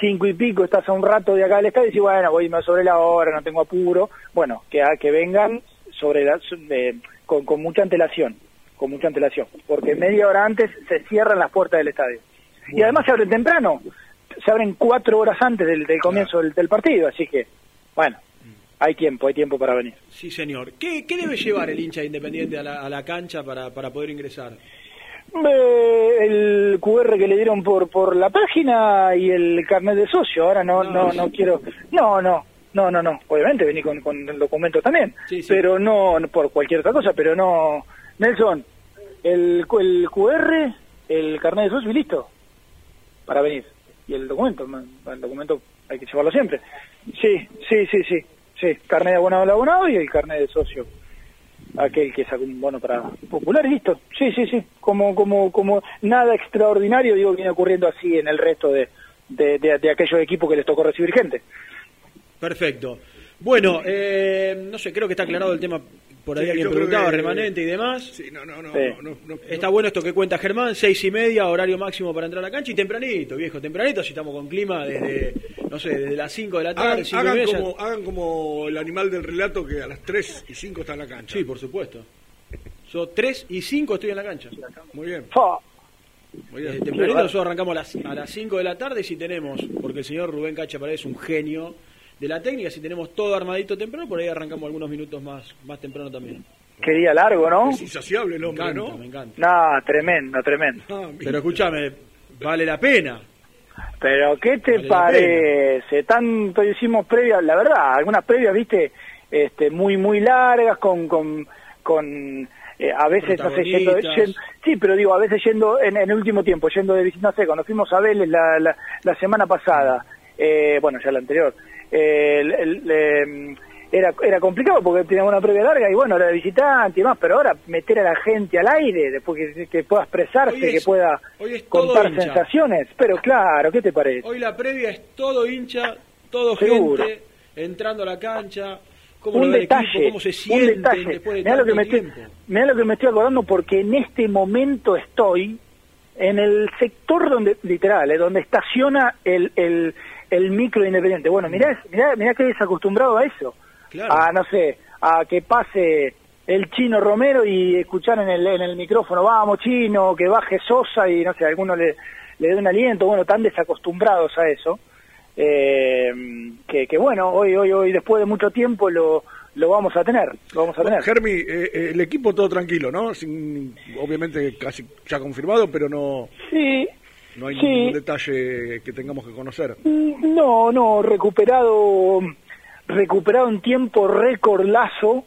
cinco y pico, estás a un rato de acá del estadio y dices, bueno, voy más sobre la hora, no tengo apuro, bueno, que, que vengan sobre la, eh, con, con mucha antelación, con mucha antelación, porque media hora antes se cierran las puertas del estadio. Y además se abren temprano, se abren cuatro horas antes del, del comienzo del, del partido, así que, bueno, hay tiempo, hay tiempo para venir. Sí, señor. ¿Qué, qué debe llevar el hincha independiente a la, a la cancha para, para poder ingresar? Eh, el QR que le dieron por por la página y el carnet de socio. Ahora no no no quiero. No no no no no. Obviamente vení con, con el documento también. Sí, sí. Pero no por cualquier otra cosa. Pero no. Nelson, el el QR, el carnet de socio y listo para venir. Y el documento, el documento hay que llevarlo siempre. Sí sí sí sí sí. Carnet de abonado al abonado y el carnet de socio aquel que sacó un bono para popular y listo. Sí, sí, sí. Como, como, como nada extraordinario, digo, viene ocurriendo así en el resto de, de, de, de aquellos equipos que les tocó recibir gente. Perfecto. Bueno, eh, no sé, creo que está aclarado el tema por ahí Sí, alguien preguntaba, que- remanente y demás. Sí, no, no, no, Sí. no, no, no, Está bueno esto que cuenta Germán, seis y media, horario máximo para entrar a la cancha y tempranito, viejo, tempranito, si estamos con clima desde, no sé, desde las 5 de la tarde, Hagan, cinco hagan media, ya- como, hagan como el animal del relato que a las 3 y 5 está en la cancha. Sí, por supuesto. Yo 3 y 5 estoy en la cancha. Muy bien. Muy bien. Eh, tempranito nosotros arrancamos a las, a las 5 de la tarde si tenemos, porque el señor Rubén Cacha Paredes es un genio de la técnica, si tenemos todo armadito temprano, por ahí arrancamos algunos minutos más, más temprano también. Qué día largo, ¿no? Es insaciable el Me hombre, encanta, ¿no? me encanta. No, tremendo, tremendo. Ah. Pero escúchame, vale la pena. Pero, ¿qué te Vale parece? Tanto hicimos previas, la verdad, algunas previas, viste, este, muy, muy largas, con, con, con eh, a veces, no sé, yendo, yendo- sí, pero digo, a veces yendo en, en el último tiempo, yendo de visita, no sé, cuando fuimos a Vélez la, la, la semana pasada, eh, bueno, ya la anterior, eh, el- el, eh, era, era complicado porque teníamos una previa larga y bueno, era de visitante y más, pero ahora meter a la gente al aire, después que, que pueda expresarse, es- que pueda contar hincha. sensaciones, pero claro, ¿qué te parece? Hoy la previa es todo hincha, todo Seguro. gente entrando a la cancha, cómo un lo detalle, equipo, cómo se un detalle. después de Mirá lo, que me estoy, mirá lo que me estoy acordando porque en este momento estoy en el sector donde, literal, eh, donde estaciona el, el, el micro independiente. Bueno, mirá, mirá, mirá que desacostumbrado a eso. Claro. A, no sé, a que pase el chino Romero y escuchar en el, en el micrófono, vamos chino, que baje Sosa y no sé, alguno le, le dé un aliento, bueno, tan desacostumbrados a eso, eh, que, que bueno, hoy, hoy, hoy, después de mucho tiempo lo, lo vamos a tener, lo vamos a tener. Germi, eh, eh, el equipo todo tranquilo, ¿no? Sin, obviamente casi ya confirmado, pero no, Sí, no hay Sí. ningún detalle que tengamos que conocer. Mm, No, no, recuperado, recuperado en tiempo récord Lazo.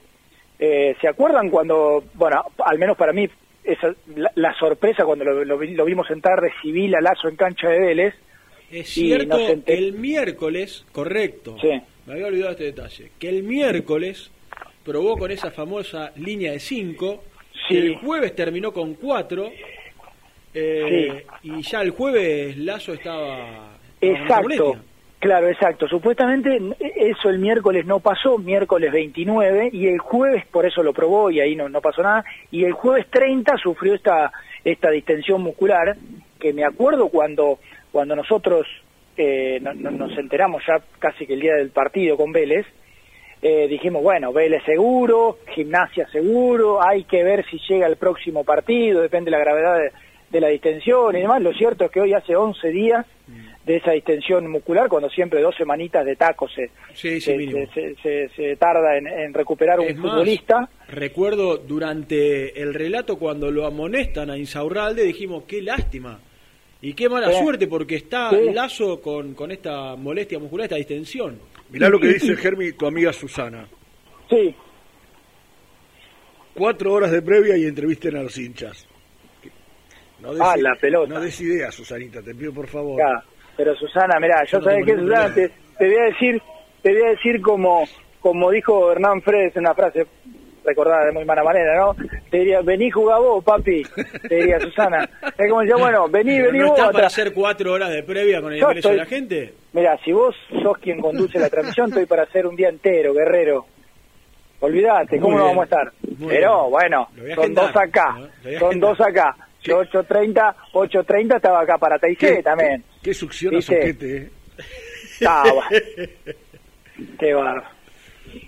Eh, ¿Se acuerdan cuando, bueno, al menos para mí, esa, la, la sorpresa cuando lo, lo vi- lo vimos entrar de civil a Lazo en cancha de Vélez? Es cierto, el miércoles, correcto, Sí. me había olvidado este detalle, que el miércoles probó con esa famosa línea de 5, Sí. el jueves terminó con 4, y ya el jueves Lazo estaba... Exacto. Claro, exacto. Supuestamente eso el miércoles no pasó, miércoles 29, y el jueves por eso lo probó y ahí no, no pasó nada, y el jueves 30 sufrió esta, esta distensión muscular, que me acuerdo cuando, cuando nosotros eh, no- no- nos enteramos ya casi que el día del partido con Vélez, eh, dijimos, bueno, Vélez seguro, gimnasia seguro, hay que ver si llega el próximo partido, depende de la gravedad de, de la distensión y demás. Lo cierto es que hoy hace 11 días de esa distensión muscular, cuando siempre dos semanitas de taco se, Sí, sí, se, mínimo. se- se- se tarda en, en recuperar un más, futbolista. Recuerdo durante el relato cuando lo amonestan a Insaurralde, dijimos, qué lástima. Y qué mala Sí. suerte porque está Sí. Lazo con, con esta molestia muscular, esta distensión. Mirá lo que dice Germi, tu amiga Susana. Sí. Cuatro horas de previa y entrevisten a los hinchas. No des, Ah, la pelota. No des ideas, Susanita, te pido por favor. Ya, pero Susana, mirá, yo no sabés que Susana, te, te voy a decir, te voy a decir como, como dijo Hernán Fredes en una frase recordada de muy mala manera, ¿no? Te diría, vení jugá vos, papi, te diría Susana. Es como decía, bueno, vení, Pero vení ¿No vos. está para hacer cuatro horas de previa con el ingreso de la gente? Mira, si vos sos quien conduce la transmisión, estoy para hacer un día entero, guerrero. Olvídate, ¿cómo no vamos a estar? muy Pero bien. bueno, son agendar, dos acá, son dos acá. Yo 8.30, 8.30 estaba acá para ¿Qué- también. Qué succiona ¿Viste? soquete, eh. Ah. Qué bárbaro.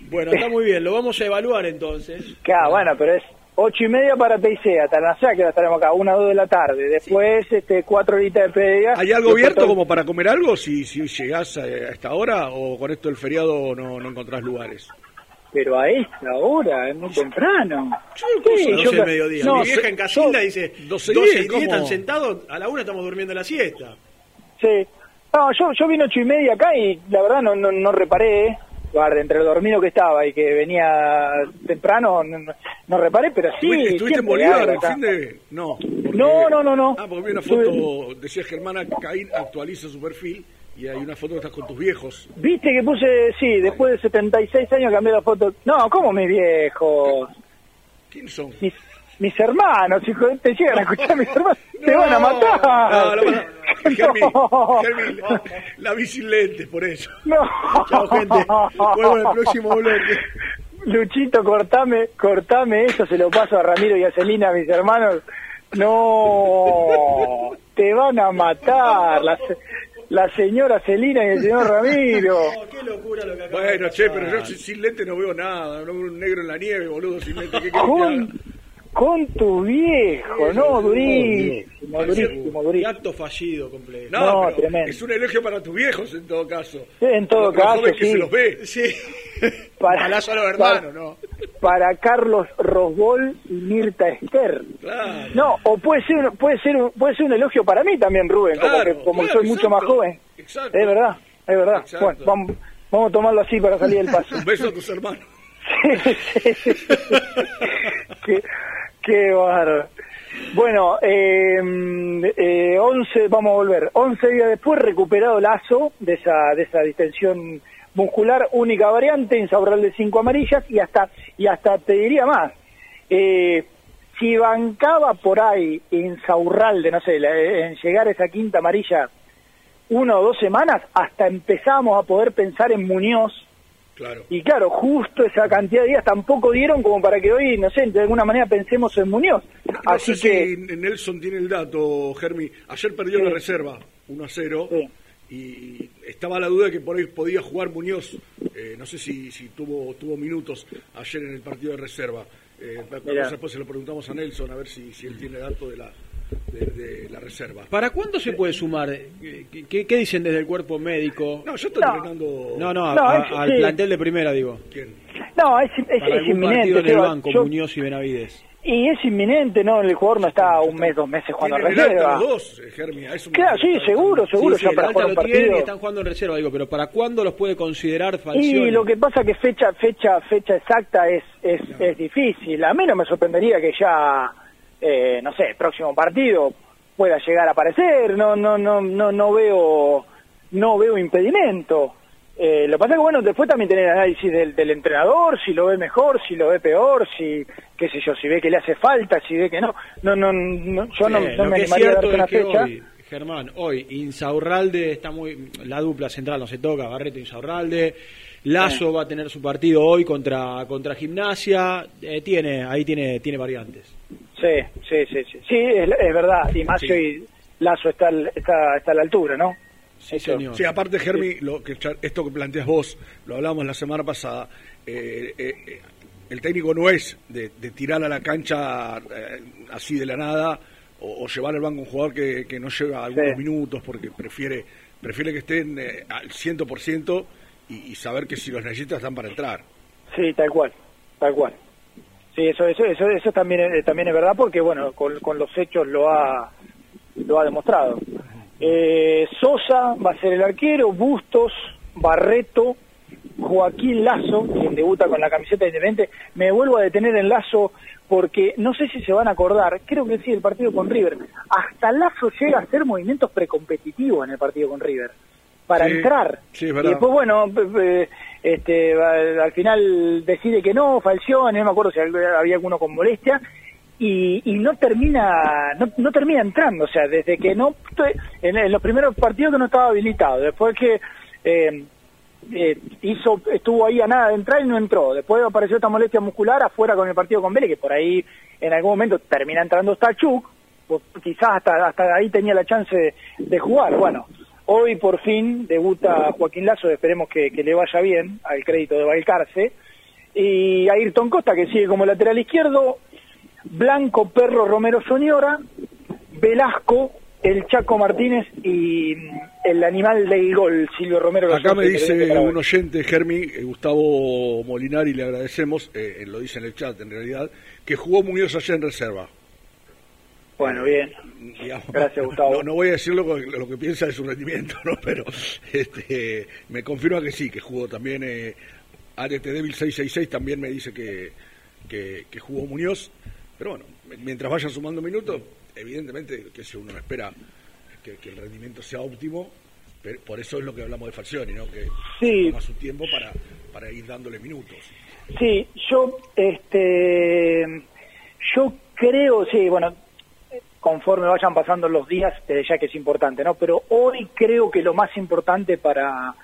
Bueno, está muy bien, lo vamos a evaluar entonces. Claro, bueno, pero es ocho y media para TIC, hasta la que ahora estaremos acá, una o dos de la tarde. Después, este, cuatro horitas de previa. ¿Hay algo abierto todo- como para comer algo si, si llegás a, a esta hora o con esto del feriado no, no encontrás lugares? Pero a esta hora, es muy temprano. Sí, Sí, 12 yo mediodía. no, Mi vieja en Casilda yo- dice 12 12 y y 10 ¿cómo? están sentados, a la una estamos durmiendo la siesta. Sí. No, yo, yo vine ocho y media acá y la verdad no, no, no reparé, ¿eh? Guarda, entre el dormido que estaba y que venía temprano, no, no- reparé, pero sí. ¿Estuviste, en Bolívar el fin de...? No. porque- No, no, no, no. Ah, porque vi una foto, decía Germana, Caín actualiza su perfil y hay una foto que estás con tus viejos. Viste que puse, sí, después de 76 años cambié la foto. No, ¿cómo mis viejos? ¿Quiénes son? Mis, mis hermanos, hijo, te llegan a escuchar mis hermanos, te No, van a matar. No, no, no. Germi, No. Germi, la, la vi sin lentes, por eso. No. Chao, gente. Vuelvo en el próximo bloque. Luchito, cortame, cortame eso, se lo paso a Ramiro y a Celina, mis hermanos. No, te van a matar, la, se- la señora Celina y el señor Ramiro. Qué locura lo que acaba Bueno, de che, pero yo sin, sin lentes no veo nada. No veo un negro en la nieve, boludo, sin lentes. ¿Qué? Con, tu viejo, no, durísimo, durísimo, durísimo. acto fallido completo. No, No, tremendo. es un elogio para tus viejos en todo caso. Sí, en todo Los- caso, jóvenes que sí. se los ve. Sí. Para- ¿no? Para Carlos Rosbol y Mirta Esther. Claro. No, o puede ser, puede ser, un- puede ser un elogio para mí también, Rubén, como, que, como claro, soy mucho más joven. exacto. Es verdad, es verdad. Exacto. Bueno, vamos, vamos a tomarlo así para salir del paso. Un beso a tus hermanos. qué bárbaro. Bueno, eh, eh, 11, vamos a volver. 11 días después, recuperado Lazo de esa, de esa distensión muscular, única variante, Insaurral de 5 amarillas y hasta, y hasta te diría más. Eh, si bancaba por ahí Insaurralde, no sé, en llegar a esa quinta amarilla una o dos semanas, hasta empezamos a poder pensar en Muñoz, Claro. y claro, justo esa cantidad de días tampoco dieron como para que hoy, no sé, de alguna manera pensemos en Muñoz. No Así sé que, si Nelson tiene el dato, Germi. Ayer perdió Sí. la reserva, 1 a 0. Sí. Y estaba la duda de que por ahí podía jugar Muñoz. Eh, no sé si, si tuvo, tuvo minutos ayer en el partido de reserva. Eh, después se lo preguntamos a Nelson a ver si, si él tiene dato de la, de, de la reserva. ¿Para cuándo se puede sumar? ¿Qué, qué- qué dicen desde el cuerpo médico? No, yo estoy No. entrenando. No, no, a- No, a- es- al sí. plantel de primera, digo. ¿Quién? no, es, es, Para es algún inminente. partido en el Seba. banco, Yo- Muñoz y Benavides. y es inminente, ¿no? El jugador no está un mes, dos meses jugando en reserva. los dos, eh, Germi. a eso me Claro, sí, seguro, seguro, Sí, sí, ya para jugar un tienen y están jugando en reserva, digo, pero ¿para cuándo los puede considerar Y Falcioni? lo que pasa que fecha, fecha, fecha exacta es, es, es difícil. A mí no me sorprendería que ya, eh, no sé, próximo partido pueda llegar a aparecer. No, no, no, no, no veo, no veo impedimento. Eh, lo que pasa es que bueno, después también tener análisis del, del entrenador, si lo ve mejor, si lo ve peor, si, qué sé yo, si ve que le hace falta, si ve que no. No, no, no yo no, no lo me animaría a cierto darte una es que fecha. hoy Germán, hoy Insaurralde está muy. La dupla central no se toca, Barreto Insaurralde. Lazo va a tener su partido hoy contra contra Gimnasia. Eh, tiene Ahí tiene, tiene variantes. Sí, sí, sí, sí. Sí, es, es verdad. Y más que hoy Lazo está, al- está, está a la altura, ¿no? Sí, señor. Sí, aparte, Germi, lo que, esto que planteas vos, lo hablamos la semana pasada, eh, eh, eh, el técnico no es de, de tirar a la cancha eh, así de la nada o, o llevar al banco un jugador que, que no lleva algunos Sí. minutos porque prefiere prefiere que estén eh, al 100% y, y saber que si los necesita están para entrar. Sí, tal cual, tal cual. Sí, eso, eso, eso, eso también, es- verdad porque, bueno, con, con los hechos lo ha, lo ha demostrado. Eh, Sosa va a ser el arquero, Bustos, Barreto, Joaquín Lazo, quien debuta con la camiseta de Independiente. Me vuelvo a detener en Lazo porque no sé si se van a acordar, creo que sí, el partido con River. Hasta Lazo llega a hacer movimientos precompetitivos en el partido con River para Sí, entrar. sí, y después, bueno, este, al final decide que no, Falcione, no me acuerdo si había alguno con molestia, y, y no termina no, no termina entrando, o sea, desde que no, en, en los primeros partidos que no estaba habilitado, después que eh, eh, hizo estuvo ahí a nada de entrar y no entró, después apareció esta molestia muscular afuera con el partido con Vélez, que por ahí en algún momento termina entrando Stachuk, pues quizás hasta, hasta ahí tenía la chance de, de jugar, bueno, Hoy por fin debuta Joaquín Lazo, esperemos que, que le vaya bien al crédito de Valcarce. Y Ayrton Costa, que sigue como lateral izquierdo. Blanco, Perro, Romero, Soñora. Velasco, el Chaco Martínez y mm, el animal del gol, Silvio Romero. Acá me dice un oyente, Germi, eh, Gustavo Molinari, le agradecemos, eh, eh, lo dice en el chat en realidad, que jugó Muñoz ayer en reserva. Bueno, bien. Digamos, Gracias, Gustavo. No, no voy a decir lo, que- lo que piensa de su rendimiento, ¿no? pero este, me confirma que sí, que jugó también. Eh, Arete Débil 666 también me dice que, que, que jugó Muñoz. Pero bueno, mientras vaya sumando minutos, evidentemente que si uno espera que, que el rendimiento sea óptimo, pero por eso es lo que hablamos de Falcioni, ¿no? que Sí. toma su tiempo para, para ir dándole minutos. Sí, yo, este, yo creo, sí, bueno, conforme vayan pasando los días, desde ya que es importante, ¿no? Pero hoy creo que lo más importante para,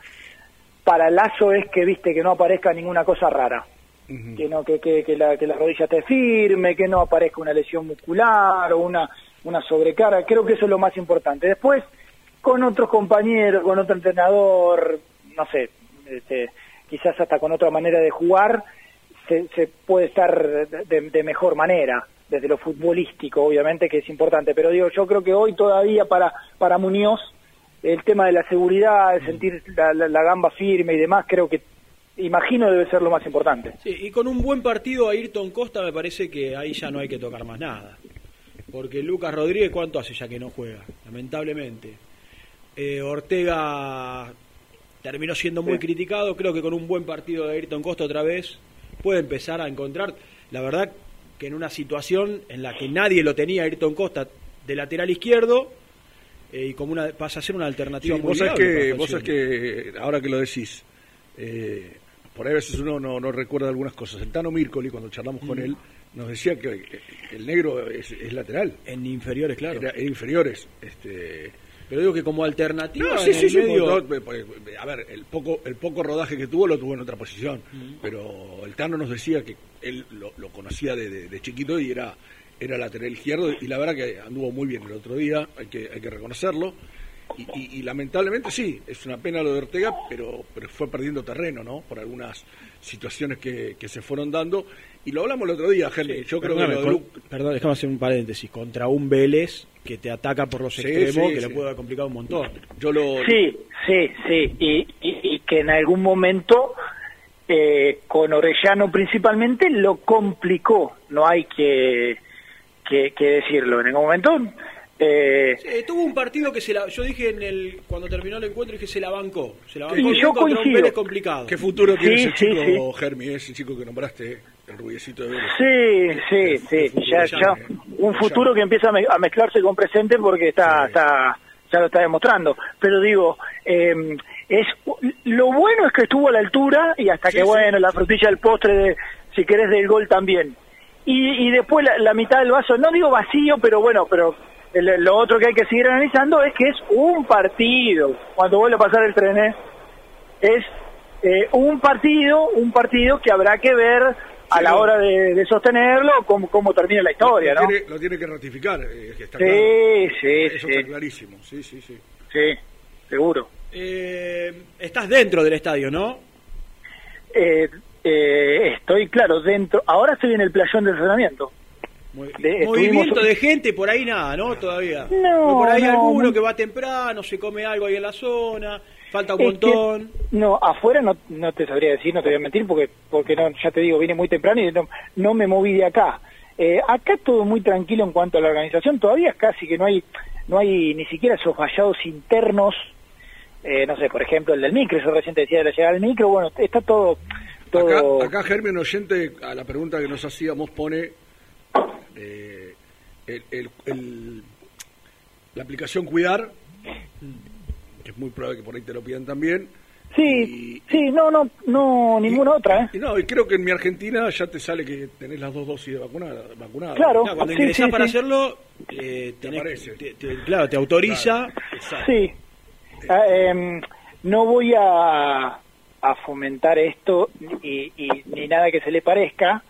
para Lazo es que, viste, que no aparezca ninguna cosa rara. Que no, que, que, que la, que la rodilla esté firme, que no aparezca una lesión muscular o una, una sobrecarga. Creo que eso es lo más importante. Después, con otros compañeros, con otro entrenador, no sé, este, quizás hasta con otra manera de jugar, se, se puede estar de, de mejor manera, desde lo futbolístico, obviamente, que es importante. Pero digo, yo creo que hoy todavía para, para Muñoz, el tema de la seguridad, de sentir la, la- la gamba firme y demás, creo que, imagino, debe ser lo más importante. Sí, y con un buen partido a Ayrton Costa me parece que ahí ya no hay que tocar más nada. Porque Lucas Rodríguez, ¿cuánto hace ya que no juega? Lamentablemente. Eh, Ortega terminó siendo muy Sí. criticado. Creo que con un buen partido de Ayrton Costa otra vez puede empezar a encontrar. La verdad que en una situación en la que nadie lo tenía Ayrton Costa de lateral izquierdo eh, y como una pasa a ser una alternativa Sí, muy vos sabés que, vos sabés que, ahora que lo decís, eh, por ahí a veces uno no, no recuerda algunas cosas. El Tano Mircoli, cuando charlamos con Mm. él, nos decía que el negro es, es lateral. En inferiores, claro. Era- en inferiores. Este, Pero digo que como alternativa no, sí, en sí, el sí. medio- no, a ver, el poco, el poco rodaje que tuvo lo tuvo en otra posición. Pero el Tano nos decía que él lo, lo conocía de, de- de chiquito y era, era lateral izquierdo. Y la verdad que anduvo muy bien el otro día, hay que, hay que reconocerlo. Y, y- y lamentablemente sí, es una pena lo de Ortega, pero, pero fue perdiendo terreno, ¿no? Por algunas situaciones que, que se fueron dando. Y lo hablamos el otro día, Henry. Yo creo que lo de con- Lu- perdón, déjame hacer un paréntesis. Contra un Vélez que te ataca por los Sí, extremos, sí, que sí. le puede haber complicado un montón. Yo lo. Sí, sí, sí, y, y- y que en algún momento, eh, con Orellano principalmente, lo complicó, no hay que, que, que decirlo. En algún momento, eh, Eh, tuvo un partido que se la, yo dije en el cuando terminó el encuentro dije se la bancó, se la Y bancó bien yo coincido. Complicado. ¿Qué futuro tiene Sí, ese sí, chico, Germi, ese chico que nombraste, el rubiecito de Vélez? sí, sí, sí, ya, ya, un futuro que empieza a, me- a mezclarse con presente porque está, está, ya lo está demostrando. Pero digo, eh, es lo bueno es que estuvo a la altura y hasta Sí, que sí, bueno, la frutilla del postre, de, si querés, del gol también. y, y después la, la mitad del vaso, no digo vacío, pero bueno, pero lo otro que hay que seguir analizando es que es un partido. Cuando vuelve a pasar el tren, ¿eh? es eh, un partido, un partido que habrá que ver a Sí, la hora de, de sostenerlo cómo, cómo termina la historia, lo, ¿no? tiene, lo tiene que ratificar, eh, que está Sí, claro. sí, Eso sí. está clarísimo, sí, sí, sí. Sí, seguro. Eh, estás dentro del estadio, ¿no? Eh, eh, estoy, claro, dentro. Ahora estoy en el playón de entrenamiento. De- Movimiento estuvimos- de gente por ahí nada, ¿no? Todavía. No, por ahí no, alguno no. que va temprano, se come algo ahí en la zona, falta un Es que- montón. no, afuera no, no te sabría decir, no te voy a mentir, porque porque no, ya te digo, vine muy temprano y no, no me moví de acá. Eh, acá todo muy tranquilo en cuanto a la organización, todavía casi que no hay no hay ni siquiera esos vallados internos, eh, no sé, por ejemplo, el del micro, yo recién te decía de la llegada del micro, bueno, está todo... todo Acá, acá Germán Oyente, a la pregunta que nos hacíamos, pone eh, el, el- el- la aplicación Cuidar, que es muy probable que por ahí te lo pidan también. Sí, sí, no, no, no, ninguna otra, ¿eh? Y no, y creo que en mi Argentina ya te sale que tenés las dos dosis de vacunada. vacunada. Claro, Claro, cuando sí, ingresás sí, para sí. hacerlo, eh, tenés- te- te- claro, te autoriza. Sí. Ah, em, no voy a, a fomentar esto y, y- ni nada que se le parezca,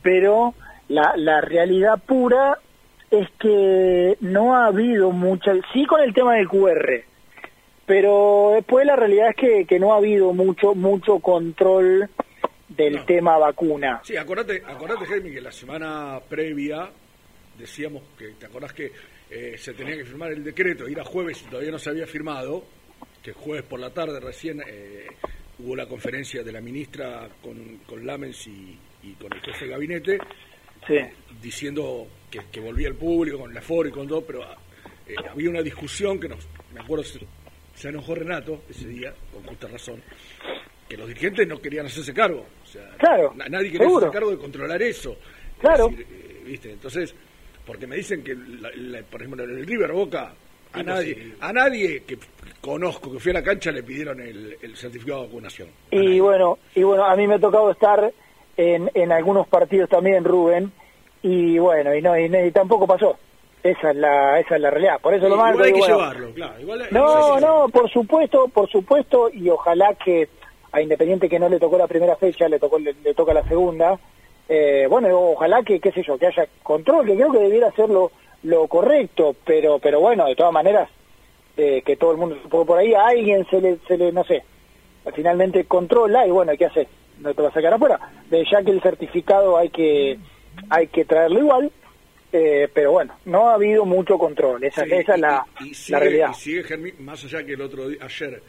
pero la, la realidad pura es que no ha habido mucha, sí con el tema del QR, pero después la realidad es que, que no ha habido mucho mucho control del tema vacuna. Sí, acordate, acordate, Jaime, que la semana previa decíamos que, ¿te acordás que eh, se tenía que firmar el decreto? Y era jueves y todavía no se había firmado, que jueves por la tarde recién eh, hubo la conferencia de la ministra con, con Lamens y, y con el jefe de gabinete, diciendo que, que volvía el público con la aforo y con todo, pero eh, había una discusión que nos, me acuerdo, se, se enojó Renato ese día, con justa razón, que los dirigentes no querían hacerse cargo. O sea, Claro, na- nadie quería seguro. hacerse cargo de controlar eso. Claro. Es decir, eh, ¿viste? Entonces, porque me dicen que, la- la- por ejemplo, en el River Boca, a nadie, a nadie que conozco que fui a la cancha le pidieron el, el certificado de vacunación. Y bueno, y bueno, a mí me ha tocado estar en, en algunos partidos también, Rubén, y bueno, y no, y, y tampoco pasó. Esa es la, esa es la realidad. Por eso lo Igual marco. hay que bueno, llevarlo, claro. Igual, No, no, por supuesto, por supuesto, y ojalá que a Independiente que no le tocó la primera fecha, le tocó le, le toca la segunda. eh, bueno, ojalá que, qué sé yo, que haya control, que creo que debiera ser lo, lo correcto, pero, pero bueno, de todas maneras, eh, que todo el mundo, porque por ahí a alguien se le, se le, no sé, finalmente controla y bueno, ¿qué hace? No te va a sacar afuera. De ya que el certificado hay que, hay que traerlo igual, eh, pero bueno, no ha habido mucho control, esa, Sí, esa es la, y, y la sigue, realidad. y sigue Germi, más allá que el otro día, ayer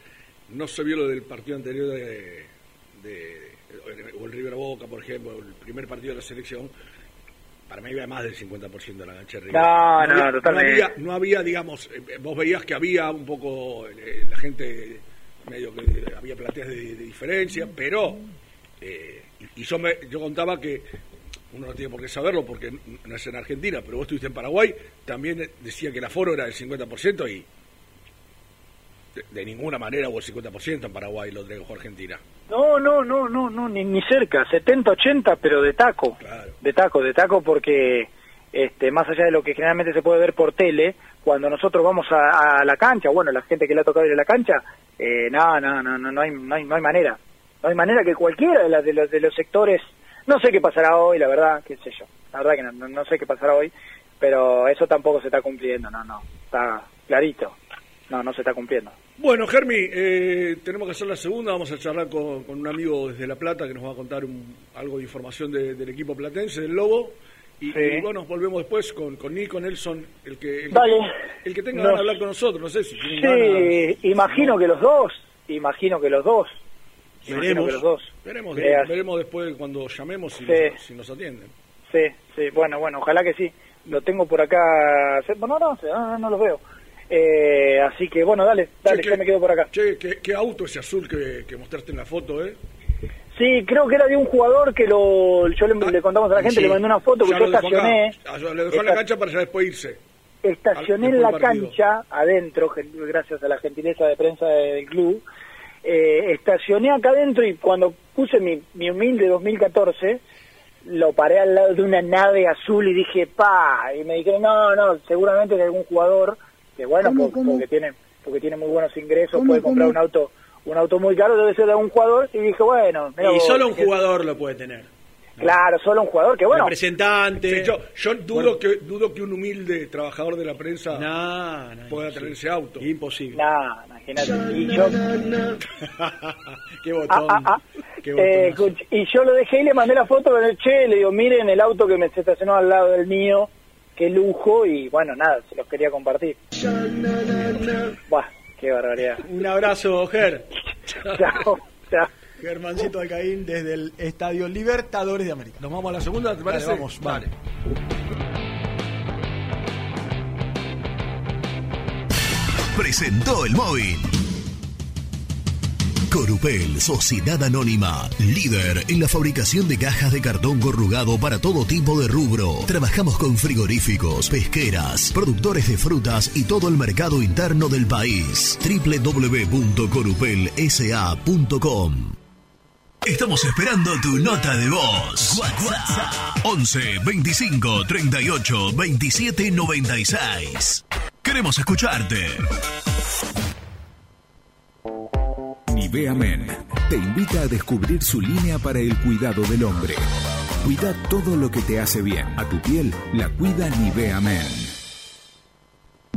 no se vio lo del partido anterior de, de- o el River Boca, por ejemplo, el primer partido de la selección, para mí había más del 50% de la cancha de River. No, no, había, totalmente. había, no había, digamos, eh, vos veías que había un poco eh, la gente medio que había plateas de, de diferencia, pero eh, y y yo me, yo contaba que uno no tiene por qué saberlo porque no es en Argentina, pero vos estuviste en Paraguay, también decía que el aforo era del 50% y de, de ninguna manera hubo el 50% en Paraguay, lo trajo Argentina. No, no, no, no, no, ni, ni cerca, 70, 80, pero de taco. De taco, de taco porque este más allá de lo que generalmente se puede ver por tele, cuando nosotros vamos a, a la cancha, bueno, la gente que le ha tocado ir a la cancha, eh, no, no, no, no, no hay, no hay, no hay manera. No hay manera que cualquiera de, las de, los, de los sectores, no sé qué pasará hoy, la verdad, qué sé yo, la verdad que no, no, sé qué pasará hoy, pero eso tampoco se está cumpliendo, no, no, está clarito, no, no se está cumpliendo. Bueno, Germi, eh, tenemos que hacer la segunda. Vamos a charlar con, con un amigo desde La Plata que nos va a contar un- algo de información de- del equipo platense, del Lobo. Y, Sí. y bueno, volvemos después con, con Nico Nelson, el que, el, Dale. que- el que tenga Nos- ganas de hablar con nosotros. No sé si ganas. Sí, imagino que los dos, imagino que los dos, Veremos. que los dos. Veremos, Eh, veremos después cuando llamemos si, Sí. nos, si nos atienden. Sí, sí, bueno, bueno, ojalá que sí. Lo tengo por acá, bueno, no, no, no, no los veo. Eh, así que bueno, dale, dale, Che, ya que- me quedo por acá. Che, ¿qué, qué auto ese azul que, que mostraste en la foto, eh? Sí, creo que era de un jugador que lo, yo le, le contamos a la gente, Sí. le mandé una foto que yo acá. estacioné, Ah, Lo dejó en la cancha para ya después irse. estacioné en la partido. cancha, adentro, gracias a la gentileza de prensa del club, eh, estacioné acá adentro y cuando puse mi, mi humilde 2014, lo paré al lado de una nave azul y dije, pa, y me dijeron, no, no, seguramente de algún jugador, que bueno, ¿Cómo, por- cómo? porque tiene porque tiene muy buenos ingresos, ¿Cómo, puede comprar cómo? un auto un auto muy caro, debe ser de algún jugador, y dije, bueno, Y vos, solo un dije, jugador lo puede tener. Claro, solo un jugador, que bueno, Representante. Sí, yo, yo dudo, que, dudo que un humilde trabajador de la prensa No, no, pueda tener ese auto. Imposible. nada, imagínate, y yo... Qué Ah, botón. ah, ah. Qué Eh, botón. y yo lo dejé y le mandé la foto con el che, le digo, miren el auto que me se estacionó al lado del mío, qué lujo, y bueno, nada, se los quería compartir. Buah, qué barbaridad. Un abrazo, Ger. Chao, chao. Germancito Alcaín desde el Estadio Libertadores de América. Nos vamos a la segunda, ¿te parece? Dale, vamos, Vale. presentó el móvil. Corupel, Sociedad Anónima, líder en la fabricación de cajas de cartón corrugado para todo tipo de rubro. Trabajamos con frigoríficos, pesqueras, productores de frutas y todo el mercado interno del país. www.corupelsa.com Estamos esperando tu nota de voz. WhatsApp 11 25 38 27 96. Queremos escucharte. Nivea Men te invita a descubrir su línea para el cuidado del hombre. Cuida todo lo que te hace bien. A tu piel la cuida Nivea Men.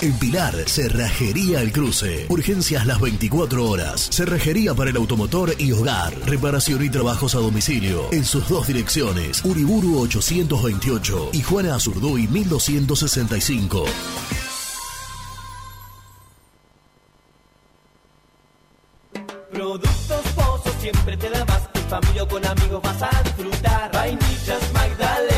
En Pilar, Cerrajería El Cruce. Urgencias las 24 horas. Cerrajería para el automotor y hogar. Reparación y trabajos a domicilio. En sus dos direcciones. Uriburu 828 y Juana Azurduy 1265. Productos Pozos siempre te da más. En familia con amigos vas a disfrutar. Vainillas, magdalenas,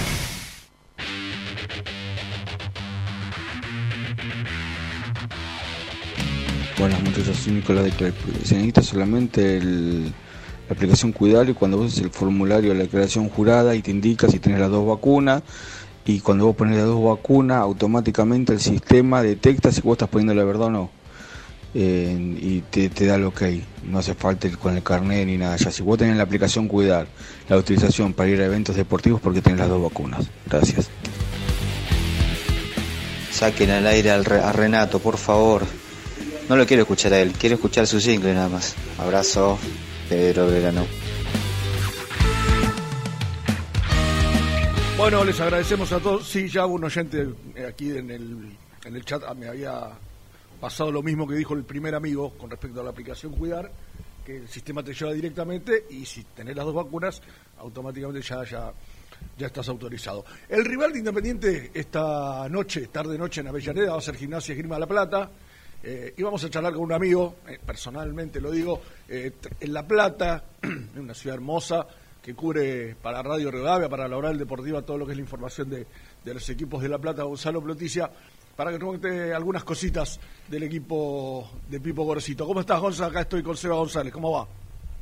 Buenas muchachos, soy Nicolás de. Se necesita solamente la aplicación Cuidalo y cuando vos haces el formulario de la declaración jurada y te indica si tenés las dos vacunas y cuando vos pones las dos vacunas automáticamente el sistema detecta si vos estás poniendo la verdad o no y te, da el ok. No hace falta ir con el carnet ni nada. Ya si vos tenés la aplicación Cuidar, la utilización para ir a eventos deportivos porque tenés las dos vacunas. Gracias. Saquen al aire al a Renato, por favor. No lo quiero escuchar a él, quiero escuchar su single nada más. Abrazo, Pedro Verano. Bueno, les agradecemos a todos. Sí, ya un oyente eh, aquí en el, en el chat ah, me había pasado lo mismo que dijo el primer amigo con respecto a la aplicación Cuidar, que el sistema te lleva directamente y si tenés las dos vacunas, automáticamente ya, ya, ya estás autorizado. El rival de Independiente esta noche, tarde-noche en Avellaneda, va a ser Gimnasia Grima La Plata. Eh, y vamos a charlar con un amigo, eh, personalmente lo digo, eh, en La Plata, en una ciudad hermosa, que cubre para Radio Rivadavia, para la Oral Deportiva, todo lo que es la información de, de los equipos de La Plata, Gonzalo Ploticia, para que nos cuente algunas cositas del equipo de Pipo Gorosito. ¿Cómo estás, Gonzalo? Acá estoy con Seba González, ¿cómo va?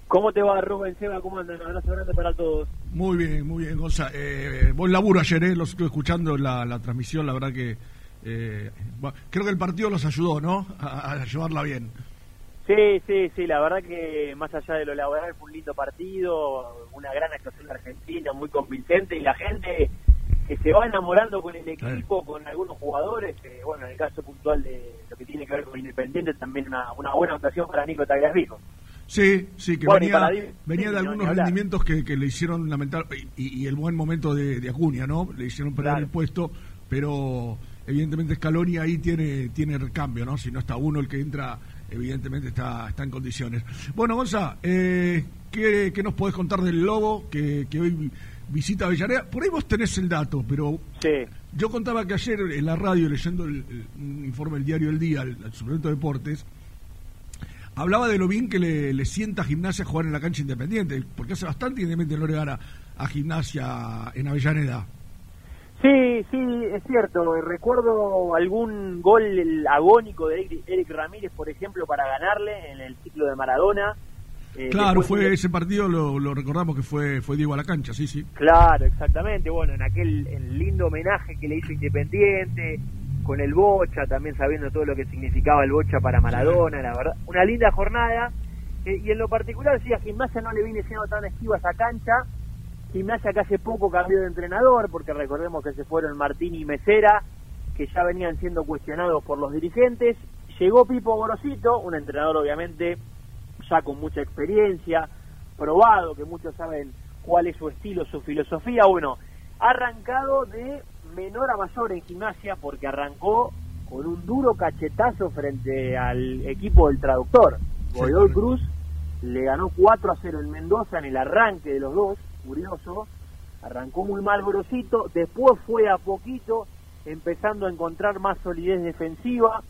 ¿Cómo te va, Rubén Seba? ¿Cómo andan? Un abrazo grande para todos. Muy bien, muy bien, Gonzalo. Eh, buen laburo ayer, eh, los estuve escuchando la, la transmisión, la verdad que eh, creo que el partido los ayudó, ¿no? A, a llevarla bien. Sí, sí, sí, la verdad que más allá de lo laboral fue un lindo partido, una gran actuación de Argentina, muy convincente y la gente que se va enamorando con el equipo, con algunos jugadores, que, bueno, en el caso puntual de lo que tiene que ver con Independiente, también una, una buena actuación para Nico Tagliafico. Sí, sí, que Bueno, venía, venía sí, de no, algunos rendimientos que, que le hicieron lamentar y, y el buen momento de, de Acuña, ¿no? Le hicieron perder Claro. el puesto, pero evidentemente Scaloni ahí tiene tiene recambio, ¿no? Si no está uno el que entra, evidentemente está está en condiciones. Bueno, Gonza, eh, ¿qué, qué nos podés contar del Lobo que, que hoy visita Avellaneda? Por ahí vos tenés el dato, pero yo contaba que ayer en la radio, leyendo el, el- un informe del diario El Día, el, el suplemento de deportes, hablaba de lo bien que le, le sienta a Gimnasia jugar en la cancha independiente, porque hace bastante Independiente no le gana a Gimnasia en Avellaneda. Sí, sí, es cierto. Recuerdo algún gol agónico de Eric, Ramírez, por ejemplo, para ganarle en el ciclo de Maradona. Eh, claro, fue de- ese partido, lo, lo recordamos que fue, fue Diego a la cancha, sí, sí. Claro, exactamente. Bueno, en aquel el lindo homenaje que le hizo Independiente, con el Bocha, también sabiendo todo lo que significaba el Bocha para Maradona, la verdad. Una linda jornada. Eh, y en lo particular, sí, a Gimnasia no le viene siendo tan esquiva esa cancha. Gimnasia que hace poco cambió de entrenador, porque recordemos que se fueron Martín y Mesera, que ya venían siendo cuestionados por los dirigentes. Llegó Pipo Gorosito, un entrenador obviamente ya con mucha experiencia, probado, que muchos saben cuál es su estilo, su filosofía. Bueno, ha arrancado de menor a mayor en gimnasia porque arrancó con un duro cachetazo frente al equipo del traductor. Godoy Cruz le ganó 4 a 0 en Mendoza en el arranque de los dos, curioso. Arrancó muy mal Gorosito, después fue a poquito empezando a encontrar más solidez defensiva,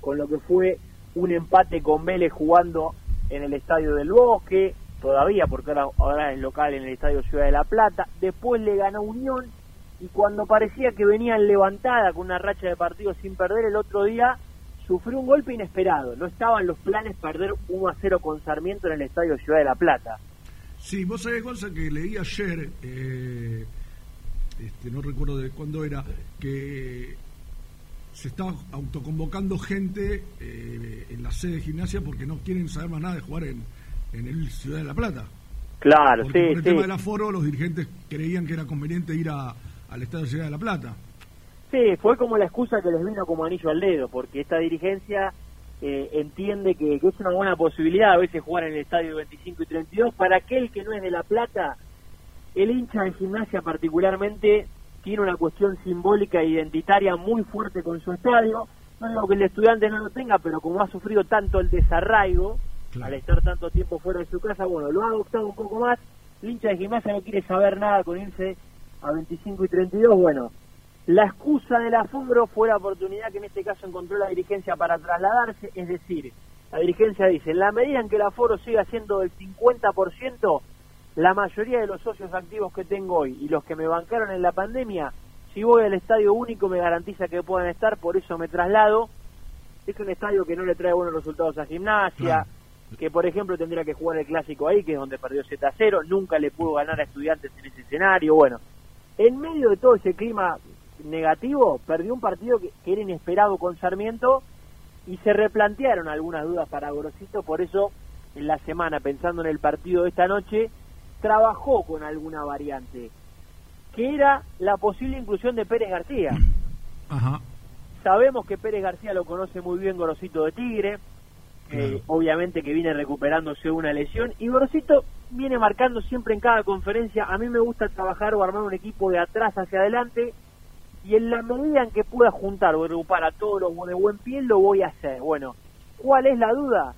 con lo que fue un empate con Vélez jugando en el Estadio del Bosque, todavía porque ahora, ahora es local en el Estadio Ciudad de la Plata, después le ganó Unión y cuando parecía que venían levantada con una racha de partidos sin perder el otro día, sufrió un golpe inesperado, no estaban los planes perder 1 a 0 con Sarmiento en el Estadio Ciudad de la Plata. Sí, vos sabés, Gonza, que leí ayer, eh, este, no recuerdo de cuándo era, que se está autoconvocando gente eh, en la sede de gimnasia porque no quieren saber más nada de jugar en, en el Ciudad de la Plata. Claro, Porque sí, por el sí. tema del aforo, los dirigentes creían que era conveniente ir a, al Estadio Ciudad de la Plata. Sí, fue como la excusa que les vino como anillo al dedo, porque esta dirigencia eh, entiende que, que es una buena posibilidad a veces jugar en el estadio 25 y 32. Para aquel que no es de La Plata, el hincha de gimnasia particularmente tiene una cuestión simbólica e identitaria muy fuerte con su estadio. No digo que el estudiante no lo tenga, pero como ha sufrido tanto el desarraigo, al estar tanto tiempo fuera de su casa, bueno, lo ha adoptado un poco más. El hincha de gimnasia no quiere saber nada con irse a 25 y 32. Bueno, la excusa del aforo fue la oportunidad que en este caso encontró la dirigencia para trasladarse, es decir, la dirigencia dice, en la medida en que el aforo siga siendo del 50%, la mayoría de los socios activos que tengo hoy y los que me bancaron en la pandemia, si voy al estadio único me garantiza que puedan estar, por eso me traslado. Es un estadio que no le trae buenos resultados a gimnasia, que por ejemplo tendría que jugar el clásico ahí, que es donde perdió 7 a 0, nunca le pudo ganar a estudiantes en ese escenario. Bueno, en medio de todo ese clima negativo, perdió un partido que, que era inesperado con Sarmiento y se replantearon algunas dudas para Gorosito, por eso en la semana, pensando en el partido de esta noche, trabajó con alguna variante, que era la posible inclusión de Pérez García. Sabemos que Pérez García lo conoce muy bien Gorosito de Tigre, eh, obviamente que viene recuperándose una lesión, y Gorosito viene marcando siempre en cada conferencia, a mí me gusta trabajar o armar un equipo de atrás hacia adelante, y en la medida en que pueda juntar o agrupar a todos los de buen pie, lo voy a hacer. Bueno, ¿cuál es la duda?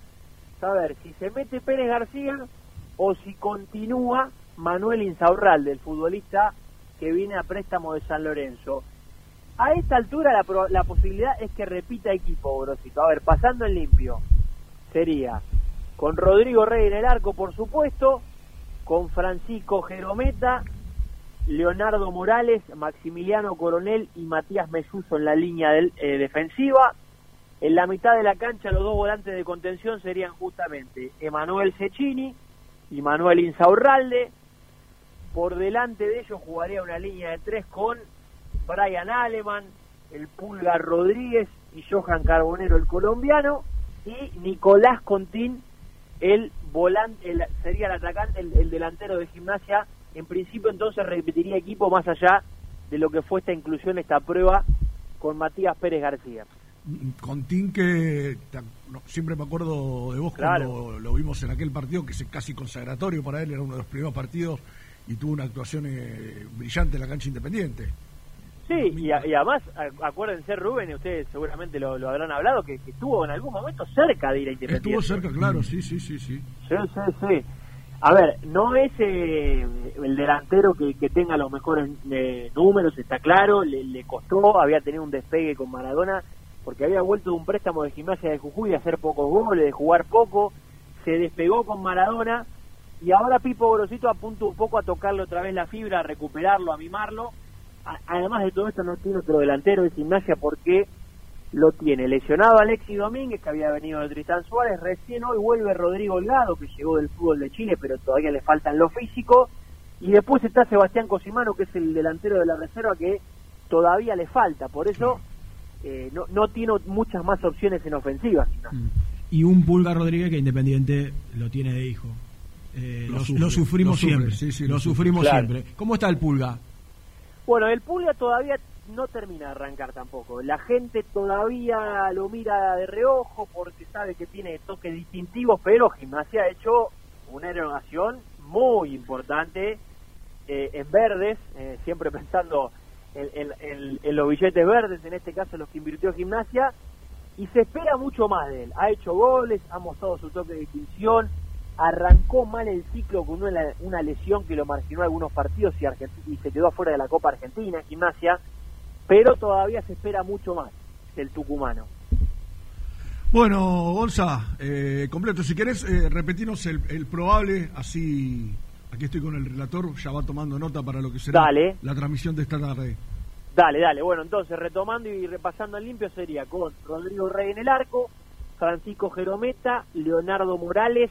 Saber si se mete Pérez García o si continúa Manuel Insaurralde, el futbolista que viene a préstamo de San Lorenzo. A esta altura la, posibilidad es que repita equipo, Grosito. A ver, pasando en limpio, sería con Rodrigo Rey en el arco, por supuesto, con Francisco Jerometa, Leonardo Morales, Maximiliano Coronel y Matías Mesuso en la línea eh, defensiva. En la mitad de la cancha los dos volantes de contención serían justamente Emanuel Cecchini y Manuel Insaurralde. Por delante de ellos jugaría una línea de tres con Brian Aleman, el Pulga Rodríguez y Johan Carbonero, el colombiano, y Nicolás Contín, el volante, el- sería el atacante, el delantero de gimnasia. En principio entonces repetiría equipo más allá de lo que fue esta inclusión, esta prueba con Matías Pérez García. Contín que ta- no, siempre me acuerdo de vos Claro. cuando lo vimos en aquel partido que es casi consagratorio para él, era uno de los primeros partidos y tuvo una actuación eh, brillante en la cancha independiente. Sí, y, a- y además, acuérdense Rubén, y ustedes seguramente lo, lo habrán hablado, que, que estuvo en algún momento cerca de ir a Independiente. Estuvo cerca, claro, sí, sí, sí, sí. Sí, sí, sí. A ver, no es eh, el delantero que, tenga los mejores eh, números, está claro, le, le costó, había tenido un despegue con Maradona, porque había vuelto de un préstamo de gimnasia de Jujuy de hacer pocos goles, de jugar poco, se despegó con Maradona, y ahora Pipo Grosito apunta un poco a tocarle otra vez la fibra, a recuperarlo, a mimarlo. Además de todo esto no tiene otro delantero de gimnasia porque lo tiene lesionado Alexis Domínguez, que había venido de Tristán Suárez, recién hoy vuelve Rodrigo Holgado, que llegó del fútbol de Chile, pero todavía le faltan lo físico, y después está Sebastián Cosimano, que es el delantero de la reserva, que todavía le falta, por eso eh, no, no tiene muchas más opciones en ofensiva. Y un Pulga Rodríguez que Independiente lo tiene de hijo. Eh, Lo lo, sufre, lo sufrimos lo sufre, siempre. sí, sí, lo, lo sufre. sufrimos Claro. siempre. ¿Cómo está el Pulga? Bueno, el Pulga todavía no termina de arrancar tampoco. La gente todavía lo mira de reojo porque sabe que tiene toques distintivos, pero Gimnasia ha hecho una erogación muy importante eh, en verdes, eh, siempre pensando en, en- los billetes verdes, en este caso los que invirtió Gimnasia, y se espera mucho más de él. Ha hecho goles, ha mostrado su toque de distinción, arrancó mal el ciclo con una, una lesión que lo marginó algunos partidos y, y se quedó afuera de la Copa Argentina, Gimnasia, pero todavía se espera mucho más del tucumano. Bueno, Gonza, eh, completo, si querés eh, repetirnos el, el probable, así aquí estoy con el relator, ya va tomando nota para lo que será Dale. la transmisión de esta tarde. Dale, dale. Bueno, entonces retomando y repasando en limpio sería con Rodrigo Rey en el arco, Francisco Jerometa, Leonardo Morales,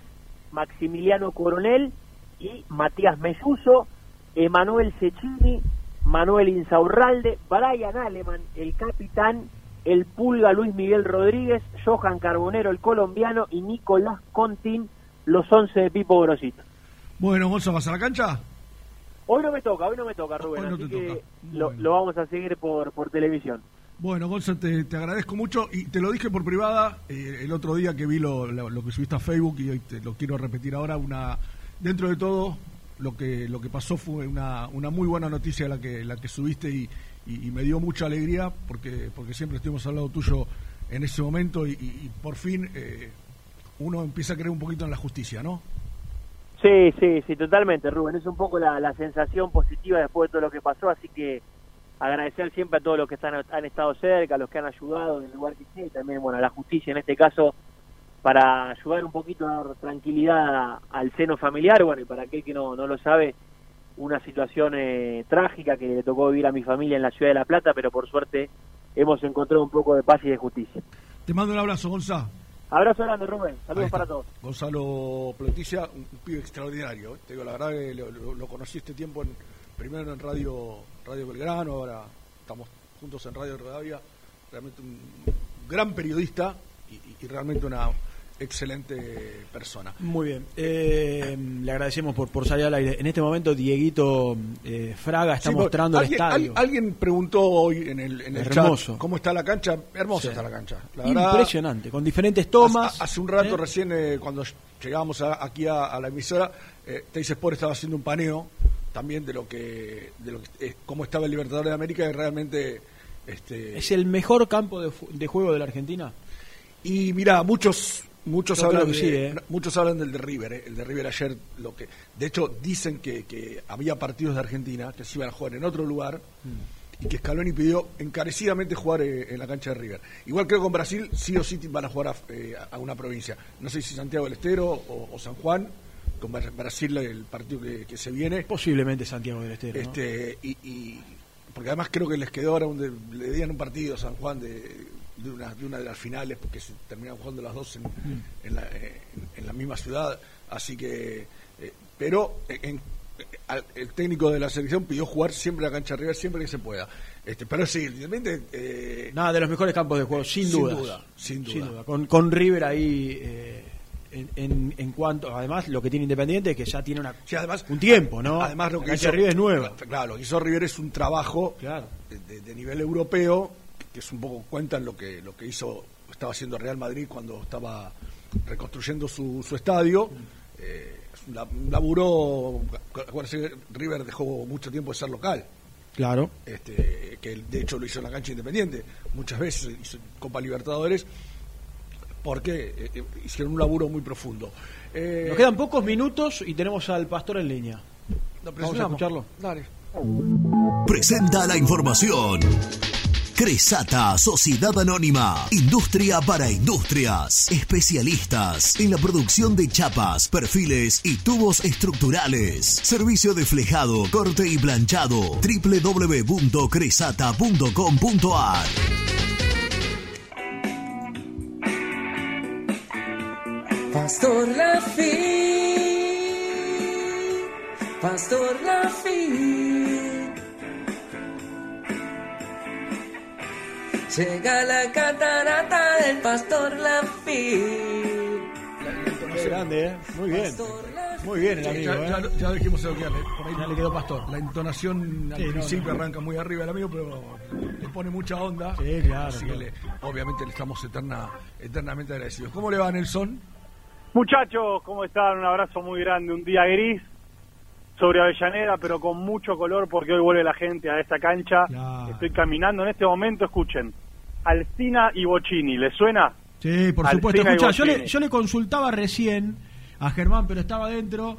Maximiliano Coronel y Matías Melluso, Emanuel Cecchini, Manuel Insaurralde, Brian Aleman, el capitán, el Pulga Luis Miguel Rodríguez, Johan Carbonero, el colombiano y Nicolás Contín, los 11 de Pipo Grosito. Bueno, Gonza, ¿vas a la cancha? Hoy no me toca, hoy no me toca, Rubén, no así que toca. lo, lo vamos a seguir por, por televisión. Bueno, Gonzalo, te, te agradezco mucho y te lo dije por privada eh, el otro día que vi lo, lo- lo que subiste a Facebook y hoy te lo quiero repetir ahora. Una dentro de todo lo que lo que pasó fue una, una muy buena noticia la que la que subiste y, y- me dio mucha alegría porque porque siempre estuvimos al lado tuyo en ese momento y, por fin eh, uno empieza a creer un poquito en la justicia, ¿no? Sí, sí, sí, totalmente, Rubén. Es un poco la, la sensación positiva después de todo lo que pasó, así que agradecer siempre a todos los que están, han estado cerca, a los que han ayudado en el lugar que esté, también, bueno, a la justicia en este caso, para ayudar un poquito a dar tranquilidad al seno familiar, bueno, y para aquel que no, no lo sabe, una situación eh, trágica que le tocó vivir a mi familia en la ciudad de La Plata, pero por suerte hemos encontrado un poco de paz y de justicia. Te mando un abrazo, Gonzalo. Abrazo grande, Rubén. Saludos para todos. Gonzalo Pleticia, un, un pibe extraordinario. ¿eh? Te digo, la verdad que lo, lo- lo conocí este tiempo en, primero en Radio Radio Belgrano, ahora estamos juntos en Radio Rivadavia. Realmente un gran periodista y, y- y realmente una excelente persona. Muy bien. Eh, le agradecemos por, por salir al aire. En este momento, Dieguito eh, Fraga está Sí, mostrando el estadio. al- alguien preguntó hoy en el, en el Hermoso. chat cómo está la cancha. Hermosa Sí. está la cancha. La verdad, Impresionante, con diferentes tomas. Hace, hace un rato ¿eh? recién, cuando llegábamos a- aquí a, a la emisora, eh, Teis Sport estaba haciendo un paneo también de lo que, de lo que cómo estaba el Libertadores de América y realmente, este, ¿Es el mejor campo de juego de la Argentina? y mira, muchos muchos hablan de, ¿eh? muchos hablan del de River, eh, el de River ayer lo que, de hecho dicen que, que había partidos de Argentina que se iban a jugar en otro lugar Mm. y que Scaloni pidió encarecidamente jugar eh, en la cancha de River. Igual creo que con Brasil sí o sí van a jugar a, eh, a una provincia. No sé si Santiago del Estero o, o San Juan, con Bra- Brasil el partido que, que se viene. Posiblemente Santiago del Estero. ¿no? Este, y, y- porque además creo que les quedó ahora un de- le dieron un partido a San Juan de, de una, de una de las finales porque se terminaron jugando las dos en, Mm. en la, eh, en- la misma ciudad así que eh, pero en- al- el técnico de la selección pidió jugar siempre a la cancha River siempre que se pueda este pero sí evidentemente eh, Nada, de los mejores campos de juego, sin, Sin dudas. duda, sin duda. Con, con River ahí, eh, en, en, en cuanto, además, lo que tiene Independiente es que ya tiene una, un tiempo, ¿no? Además, lo que hizo River es nueva. Claro, lo que hizo River es un trabajo de, de- de nivel europeo, que es un poco cuentan lo que lo que hizo, estaba haciendo Real Madrid cuando estaba reconstruyendo su, su estadio. Eh, es un la- un laburo, acuérdense que River dejó mucho tiempo de ser local. Claro. Este, que de hecho lo hizo en la cancha independiente, muchas veces hizo Copa Libertadores, porque eh, eh, hicieron un laburo muy profundo. Eh, Nos quedan pocos minutos y tenemos al pastor en línea. Vamos a escucharlo. Dale. Presenta la información. Cresata, Sociedad Anónima, Industria para Industrias, especialistas en la producción de chapas, perfiles y tubos estructurales. Servicio de flejado, corte y planchado. www.cresata.com.ar Pastor Lafi, Pastor Lafi. Llega la catarata del Pastor Lafi. Qué grande, ¿eh? Muy bien. Muy bien el amigo, ya, ¿eh? ya- ya dijimos lo que por ahí Ya le quedó pastor. La entonación al Sí, no, principio no. arranca muy arriba el amigo, pero le pone mucha onda. Sí, claro, Así que le- obviamente le estamos eterna, eternamente agradecidos. ¿Cómo le va, Nelson? Muchachos, ¿cómo están? Un abrazo muy grande. Un día gris sobre Avellaneda, pero con mucho color porque hoy vuelve la gente a esta cancha. Estoy caminando en este momento, escuchen. Alcina y Bocini, ¿les suena? Sí, por Alcina supuesto. y Escucha, yo le, yo le consultaba recién a Germán, pero estaba adentro.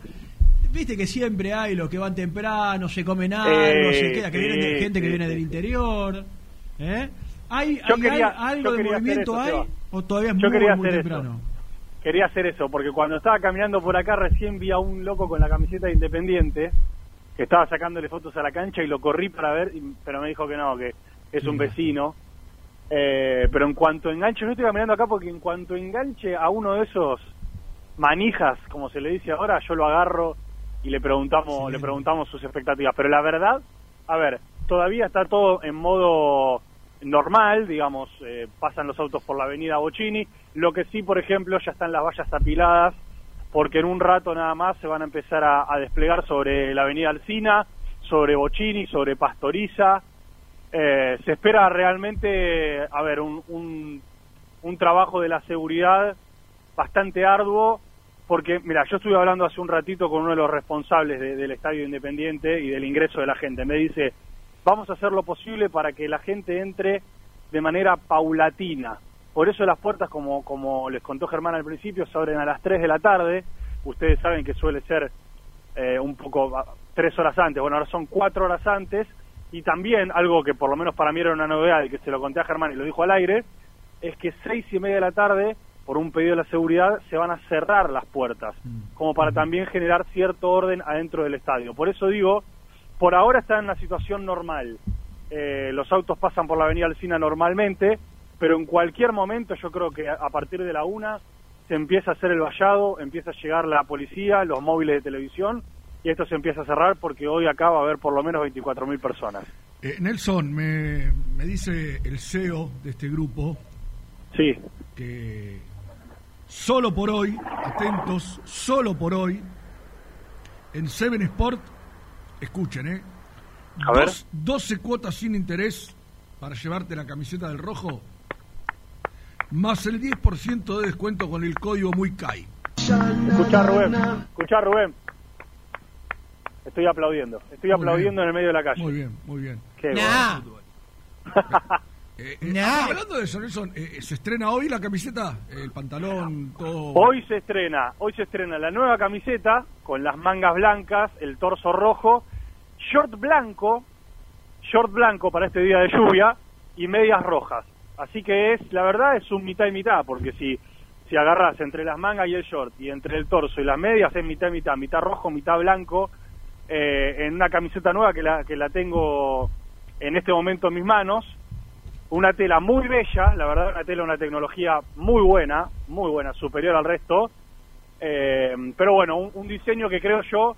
Viste que siempre hay los que van temprano, se comen algo, Eh, se queda, que vienen de- gente que viene del interior. ¿Eh? ¿Hay, hay quería- algo de movimiento eso, hay? ¿O todavía es Yo muy, quería muy hacer temprano? Quería hacer eso, porque cuando estaba caminando por acá recién vi a un loco con la camiseta de Independiente que estaba sacándole fotos a la cancha y lo corrí para ver, pero me dijo que no, que es un vecino. Eh, pero en cuanto enganche, yo estoy caminando acá porque en cuanto enganche a uno de esos manijas, como se le dice ahora, yo lo agarro y le preguntamos, le preguntamos sus expectativas. Pero la verdad, a ver, todavía está todo en modo normal, digamos, eh, pasan los autos por la avenida Bocini. Lo que sí, por ejemplo, ya están las vallas apiladas, porque en un rato nada más se van a empezar a, a desplegar sobre la avenida Alcina, sobre Bocini, sobre Pastoriza. Eh, se espera realmente, a ver, un, un, trabajo de la seguridad bastante arduo, porque, mira, yo estuve hablando hace un ratito con uno de los responsables de- del Estadio Independiente y del ingreso de la gente. Me dice, vamos a hacer lo posible para que la gente entre de manera paulatina. Por eso las puertas, como, como les contó Germán al principio, se abren a las 3 de la tarde. Ustedes saben que suele ser eh, un poco tres horas antes. Bueno, ahora son cuatro horas antes. Y también algo que por lo menos para mí era una novedad y que se lo conté a Germán y lo dijo al aire, es que seis y media de la tarde, por un pedido de la seguridad, se van a cerrar las puertas, como para también generar cierto orden adentro del estadio. Por eso digo, por ahora está en una situación normal. Eh, los autos pasan por la avenida Alcina normalmente, pero en cualquier momento yo creo que a partir de la una se empieza a hacer el vallado, empieza a llegar la policía, los móviles de televisión, y esto se empieza a cerrar porque hoy acá va a haber por lo menos 24.000 personas. Eh, Nelson, me, me dice el CEO de este grupo sí. que solo por hoy, atentos, solo por hoy, en Seven Sport, escuchen, ¿eh? A ver. Dos- 12 cuotas sin interés para llevarte la camiseta del rojo, más el 10% de descuento con el código muy CAI. Escuchá Rubén, escuchá Rubén. Estoy aplaudiendo, estoy Muy aplaudiendo en el medio de la calle. Muy bien, muy bien. Qué Nah. bueno. Eh, eh, hablando de eso, Nelson, eh, ¿se estrena hoy la camiseta? El pantalón, todo. Hoy se estrena, hoy se estrena la nueva camiseta con las mangas blancas, el torso rojo, short blanco, short blanco para este día de lluvia y medias rojas. Así que es, la verdad, es un mitad y mitad, porque si si agarras entre las mangas y el short y entre el torso y las medias es mitad y mitad, mitad rojo, mitad blanco, eh, en una camiseta nueva que la que la tengo en este momento en mis manos una tela muy bella, la verdad, una tela, una tecnología muy buena, muy buena, superior al resto. Eh, pero bueno, un, diseño que creo yo,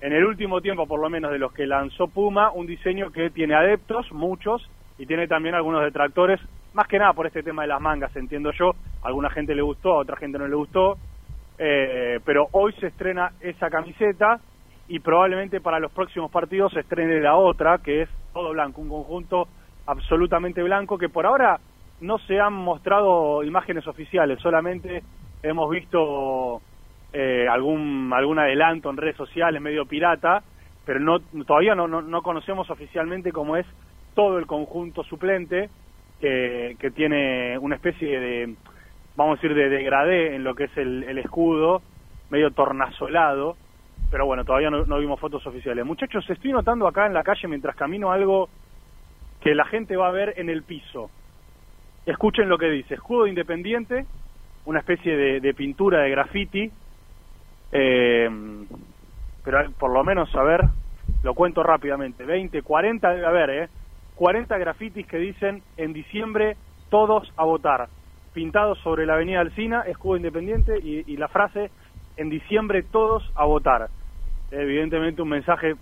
en el último tiempo por lo menos de los que lanzó Puma, un diseño que tiene adeptos, muchos, y tiene también algunos detractores, más que nada por este tema de las mangas, entiendo yo. A alguna gente le gustó, a otra gente no le gustó. Eh, pero hoy se estrena esa camiseta y probablemente para los próximos partidos se estrene la otra, que es todo blanco, un conjunto absolutamente blanco, que por ahora no se han mostrado imágenes oficiales, solamente hemos visto eh, algún algún adelanto en redes sociales medio pirata, pero no todavía no, no, no conocemos oficialmente cómo es todo el conjunto suplente que, que tiene una especie de, vamos a decir, de degradé en lo que es el, el escudo, medio tornasolado, pero bueno, todavía no, vimos fotos oficiales. Muchachos, estoy notando acá en la calle mientras camino algo que la gente va a ver en el piso. Escuchen lo que dice, escudo independiente, una especie de, pintura de graffiti, eh, pero por lo menos, a ver, lo cuento rápidamente, 20, 40, debe haber, ¿eh? 40 grafitis que dicen en diciembre todos a votar, pintados sobre la avenida Alcina, escudo independiente y la frase en diciembre todos a votar. Evidentemente un mensaje,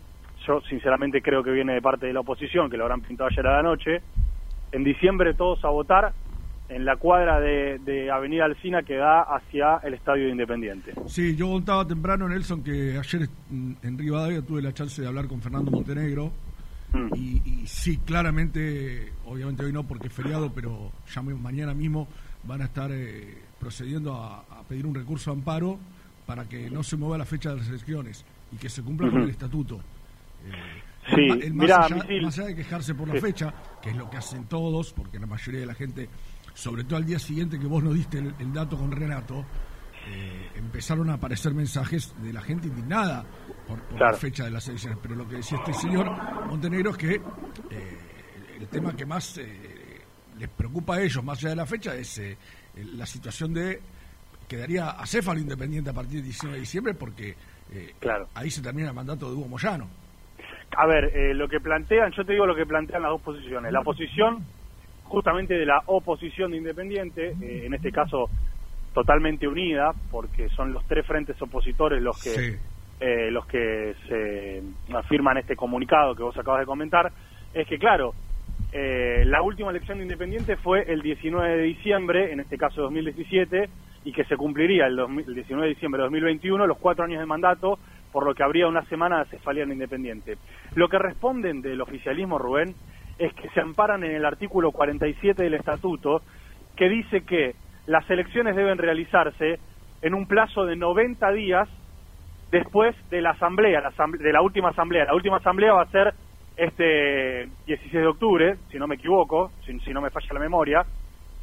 yo sinceramente creo que viene de parte de la oposición, que lo habrán pintado ayer a la noche, en diciembre todos a votar en la cuadra de, de Avenida Alcina que da hacia el Estadio de Independiente. Sí, yo contaba temprano, Nelson, que ayer mm, en Rivadavia tuve la chance de hablar con Fernando Montenegro. Y, y sí, claramente, obviamente hoy no porque es feriado, pero ya ma- mañana mismo van a estar eh, procediendo a, a pedir un recurso de amparo para que no se mueva la fecha de las elecciones y que se cumpla con el estatuto. Sí, El más, mirá, allá, Misil. más allá de quejarse por la Sí. fecha, que es lo que hacen todos, porque la mayoría de la gente, sobre todo al día siguiente que vos nos diste el, el dato con Renato, eh, empezaron a aparecer mensajes de la gente indignada por, por Claro. la fecha de las elecciones. Pero lo que decía este señor Montenegro es que eh, el, tema que más eh, les preocupa a ellos, más allá de la fecha, es eh, la situación de quedaría acéfalo independiente a partir del 19 de diciembre porque eh, ahí se termina el mandato de Hugo Moyano. A ver, eh, lo que plantean, yo te digo lo que plantean las dos posiciones. La posición justamente de la oposición de Independiente, eh, en este caso totalmente unida, porque son los tres frentes opositores los que eh, los que se afirman este comunicado que vos acabas de comentar, es que claro, eh, la última elección de Independiente fue el 19 de diciembre, en este caso 2017, y que se cumpliría el, 2000 el 19 de diciembre de 2021, los cuatro años de mandato, por lo que habría una semana de cefalía en Independiente. Lo que responden del oficialismo, Rubén, es que se amparan en el artículo 47 del estatuto, que dice que las elecciones deben realizarse en un plazo de 90 días después de la asamblea, la asamble- de la última asamblea. La última asamblea va a ser este 16 de octubre, si no me equivoco, si, si no me falla la memoria.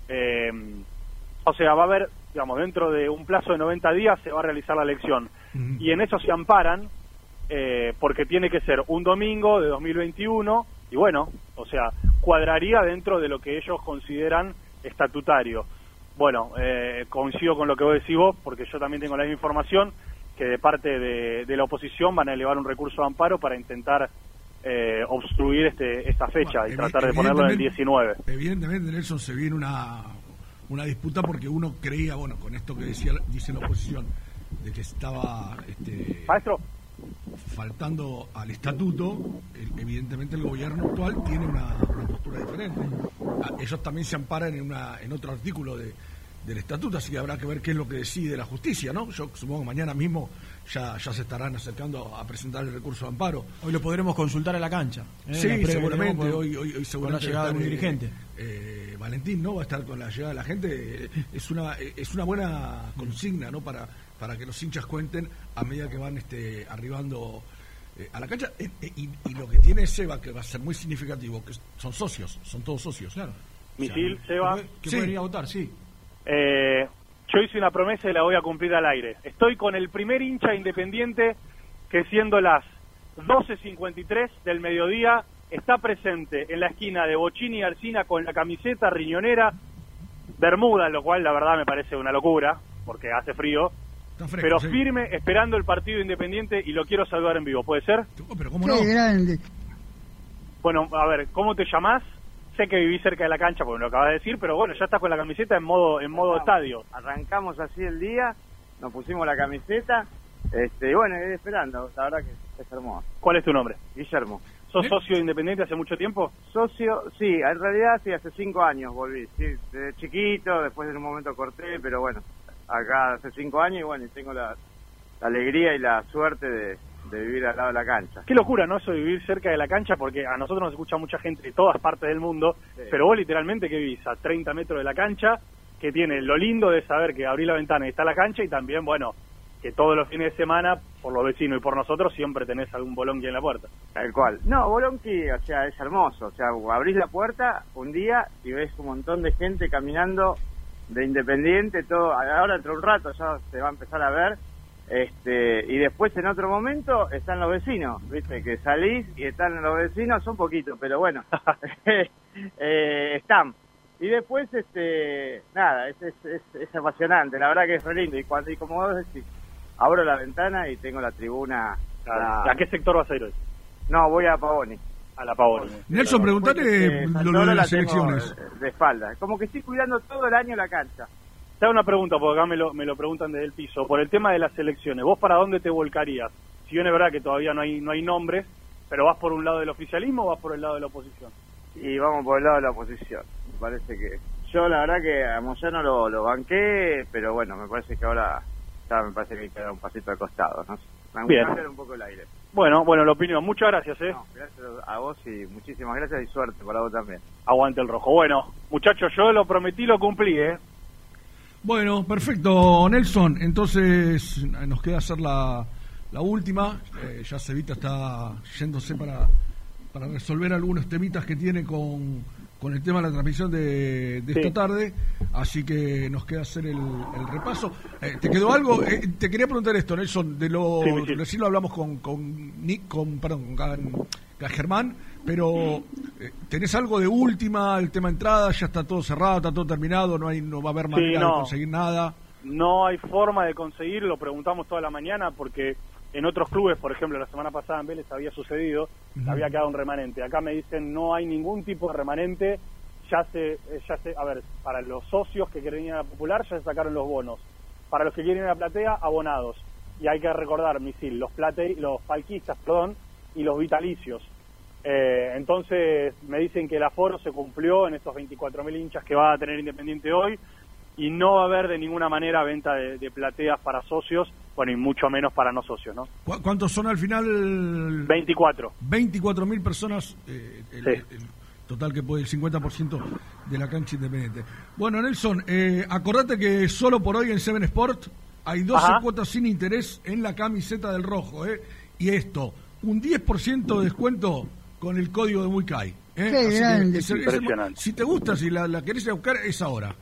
Eh, o sea, va a haber, digamos, dentro de un plazo de 90 días se va a realizar la elección. Y en eso se amparan, eh, porque tiene que ser un domingo de 2021, y bueno, o sea, cuadraría dentro de lo que ellos consideran estatutario. Bueno, eh, coincido con lo que vos decís vos, porque yo también tengo la misma información, que de parte de, de la oposición van a elevar un recurso de amparo para intentar eh, obstruir este, esta fecha y tratar de ponerlo en el evidentemente- 19. Evidentemente, Nelson, se viene una, una disputa porque uno creía, bueno, con esto que decía dice la oposición, de que estaba este, Maestro. faltando al estatuto, evidentemente el gobierno actual tiene una, una postura diferente. Ah, Ellos también se amparan en, una, en otro artículo de, del estatuto, así que habrá que ver qué es lo que decide la justicia, ¿no? Yo supongo que mañana mismo ya, ya se estarán acercando a presentar el recurso de amparo. Hoy lo podremos consultar a la cancha. ¿eh? Sí, La seguramente. Hoy, hoy, hoy con la seguramente llegada de un dirigente. eh, eh, Valentín, ¿no? Va a estar con la llegada de la gente. Eh, Es una, es una buena consigna, ¿no? Para, para que los hinchas cuenten a medida que van este, arribando eh, a la cancha. Eh, eh, y, y lo que tiene Seba, que va a ser muy significativo, que son socios, son todos socios. Claro. Misil, Seba. Que pueden ir a votar, sí. Eh, yo hice una promesa y la voy a cumplir al aire. Estoy con el primer hincha independiente que siendo las 12.53 del mediodía está presente en la esquina de Bochini y Arcina con la camiseta riñonera Bermuda, lo cual la verdad me parece una locura porque hace frío. fresco, pero sí. firme, esperando el partido independiente y lo quiero saludar en vivo. ¿Puede ser? pero ¿cómo no? grande. Bueno, a ver, ¿cómo te llamás? Sé que vivís cerca de la cancha, porque me lo acabas de decir, pero bueno, ya estás con la camiseta en modo en modo estadio. Arrancamos así el día, nos pusimos la camiseta, este, y bueno, ir esperando, la verdad que es hermoso. ¿Cuál es tu nombre? Guillermo. ¿Sos socio de Independiente hace mucho tiempo? Socio, sí, en realidad sí, hace cinco años volví, sí, desde chiquito, después en un momento corté, pero bueno, acá hace cinco años y bueno, y tengo la, la alegría y la suerte de, de vivir al lado de la cancha. Qué locura, ¿no? Eso de vivir cerca de la cancha, porque a nosotros nos escucha mucha gente de todas partes del mundo, pero vos literalmente que vivís a 30 metros de la cancha, que tiene lo lindo de saber que abrí la ventana y está la cancha, y también, bueno, que todos los fines de semana, por los vecinos y por nosotros, siempre tenés algún bolonqui en la puerta. Tal cual. No, Bolonqui, o sea, es hermoso. O sea, abrís la puerta un día y ves un montón de gente caminando de Independiente, todo. Ahora, dentro de un rato ya se va a empezar a ver. Este, y después en otro momento están los vecinos, ¿viste? Que salís y están los vecinos, son poquitos, pero bueno, eh, están. Y después, este, nada, es, es, es, es apasionante, la verdad que es re lindo. Y, cuando, y como vos decís, abro la ventana y tengo la tribuna. ¿A qué sector vas a ir hoy? No, voy a Pavoni. A la Pavoni. Nelson, preguntale Eh, lo, Santoro lo de la las elecciones. De, de espalda. Como que estoy cuidando todo el año la cancha. Te hago una pregunta, porque acá me lo, me lo preguntan desde el piso. Por el tema de las elecciones, ¿vos para dónde te volcarías? Si bien es verdad que todavía no hay, no hay nombres, pero ¿vas por un lado del oficialismo o vas por el lado de la oposición? Y vamos por el lado de la oposición. Me parece que. Yo, la verdad, que a Moyano lo, lo banqué, pero bueno, me parece que ahora. Ya me parece que hay que dar un pasito al costado. ¿no? Me Bien. un poco el aire. Bueno, bueno, la opinión. Muchas gracias, ¿eh? Gracias a vos y muchísimas gracias y suerte para vos también. Aguante el rojo. Bueno, muchachos, yo lo prometí, lo cumplí, ¿eh? Bueno, perfecto, Nelson. Entonces nos queda hacer la, la última. Eh, ya Cevita está yéndose para, para resolver algunos temitas que tiene con, con el tema de la transmisión de, de Sí. esta tarde. Así que nos queda hacer el, el repaso. Eh, ¿Te quedó algo? Eh, te quería preguntar esto, Nelson. De lo, Sí, Michel. recién lo hablamos con, con Nick, con, perdón, con, con Germán, pero eh, ¿tenés algo de última? El tema entrada, ya está todo cerrado, está todo terminado, no hay no va a haber Sí, manera de conseguir nada. No hay forma de conseguir, lo preguntamos toda la mañana porque en otros clubes, por ejemplo, la semana pasada en Vélez había sucedido, había quedado un remanente. Acá me dicen no hay ningún tipo de remanente, ya se, eh, ya se, a ver, para los socios que quieren ir a la popular ya se sacaron los bonos, para los que quieren ir a la platea, abonados. Y hay que recordar, misil, los plate, los falquistas, perdón, y los vitalicios. Eh, entonces me dicen que el aforo se cumplió en estos 24.000 hinchas que va a tener Independiente hoy y no va a haber de ninguna manera venta de, de plateas para socios, bueno, y mucho menos para no socios, ¿no? ¿Cu- ¿Cuántos son al final? 24. 24 mil personas. eh, el- Sí. el- Total que puede el 50% de la cancha independiente. Bueno, Nelson, eh, acordate que solo por hoy en Seven Sport hay 12 Ajá. cuotas sin interés en la camiseta del rojo. ¿eh? Y esto, un 10% de descuento con el código de Muicay. ¿eh? Qué Así que grande. es el- es el- si te gusta, si la, la querés buscar, es ahora.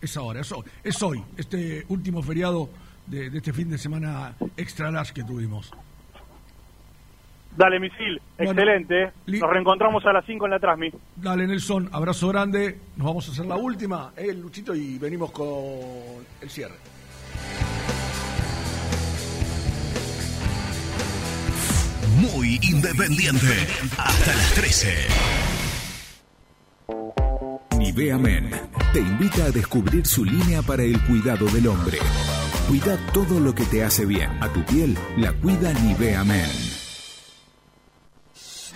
Es ahora, es hoy, es hoy este último feriado de, de este fin de semana extra large que tuvimos. Dale, misil. Bueno, Excelente. Nos reencontramos a las 5 en la Trasmi. Dale, Nelson, abrazo grande. Nos vamos a hacer la última, eh, Luchito, y venimos con el cierre. Muy independiente. Hasta las 13. Nivea Men te invita a descubrir su línea para el cuidado del hombre. Cuida todo lo que te hace bien. A tu piel la cuida Nivea Men.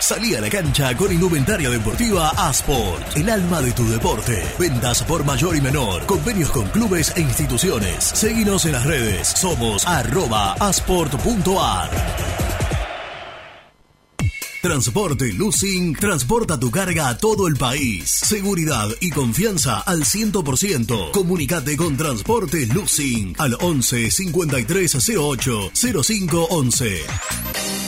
Salí a la cancha con indumentaria deportiva Asport, el alma de tu deporte. Ventas por mayor y menor, convenios con clubes e instituciones. Seguinos en las redes, somos arroba asport.ar. Transporte Lucing transporta tu carga a todo el país. Seguridad y confianza al 100%. Comunicate con Transporte Lucing al 11 53 08 05 11.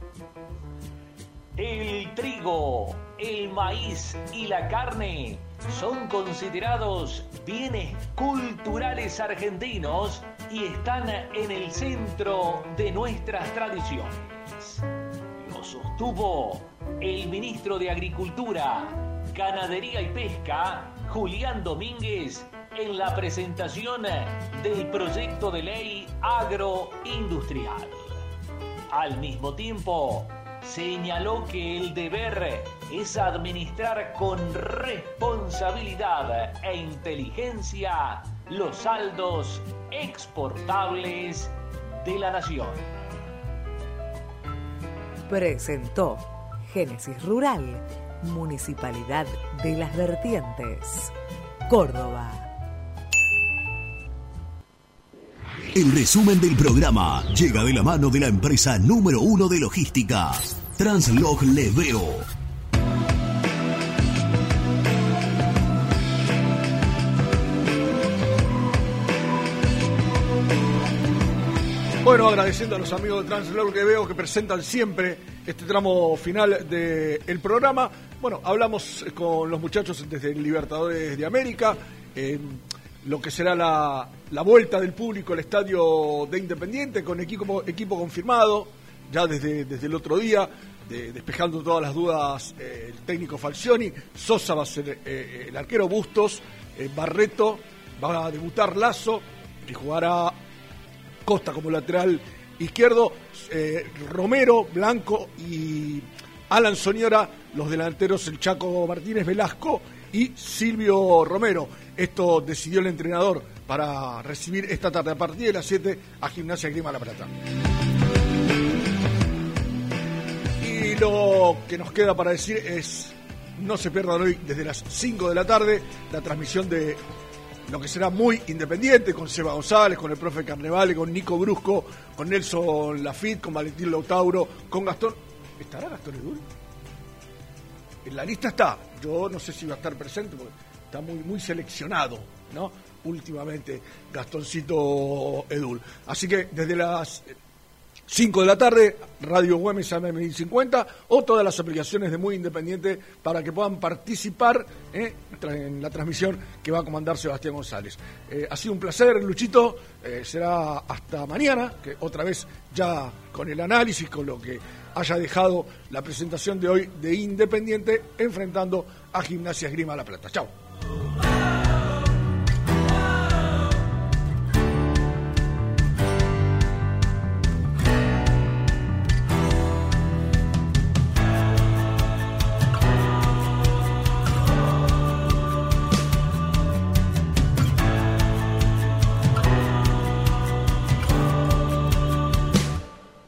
El trigo, el maíz y la carne son considerados bienes culturales argentinos y están en el centro de nuestras tradiciones. Lo sostuvo el ministro de Agricultura, Ganadería y Pesca, Julián Domínguez, en la presentación del proyecto de ley agroindustrial. Al mismo tiempo, señaló que el deber es administrar con responsabilidad e inteligencia los saldos exportables de la nación. Presentó Génesis Rural, Municipalidad de las Vertientes, Córdoba. El resumen del programa llega de la mano de la empresa número uno de logística, Translog Leveo. Bueno, agradeciendo a los amigos de Translog que veo que presentan siempre este tramo final del programa. Bueno, hablamos con los muchachos desde Libertadores de América, lo que será la, la vuelta del público al estadio de Independiente con equipo, equipo confirmado, ya desde, desde el otro día, de- despejando todas las dudas eh, el técnico Falcioni. Sosa va a ser eh, el arquero Bustos, eh, Barreto va a debutar Lazo, que jugará Costa como lateral izquierdo, eh, Romero, Blanco y Alan Soñora, los delanteros el Chaco Martínez Velasco y Silvio Romero. Esto decidió el entrenador para recibir esta tarde a partir de las 7 a Gimnasia Grima La Plata. Y lo que nos queda para decir es, no se pierdan hoy desde las 5 de la tarde la transmisión de lo que será muy independiente, con Seba González, con el profe Carnevale, con Nico Brusco, con Nelson Lafitte, con Valentín Lautauro, con Gastón. ¿Estará Gastón Edul? En la lista está. Yo no sé si va a estar presente porque está muy, muy seleccionado, ¿no? Últimamente, Gastoncito Edul. Así que desde las 5 de la tarde, Radio Güemes AM 1050 o todas las aplicaciones de Muy Independiente para que puedan participar eh, en la transmisión que va a comandar Sebastián González. Eh, ha sido un placer, Luchito. Eh, será hasta mañana, que otra vez ya con el análisis, con lo que haya dejado la presentación de hoy de Independiente enfrentando a Gimnasia Esgrima La Plata. Chao. Oh!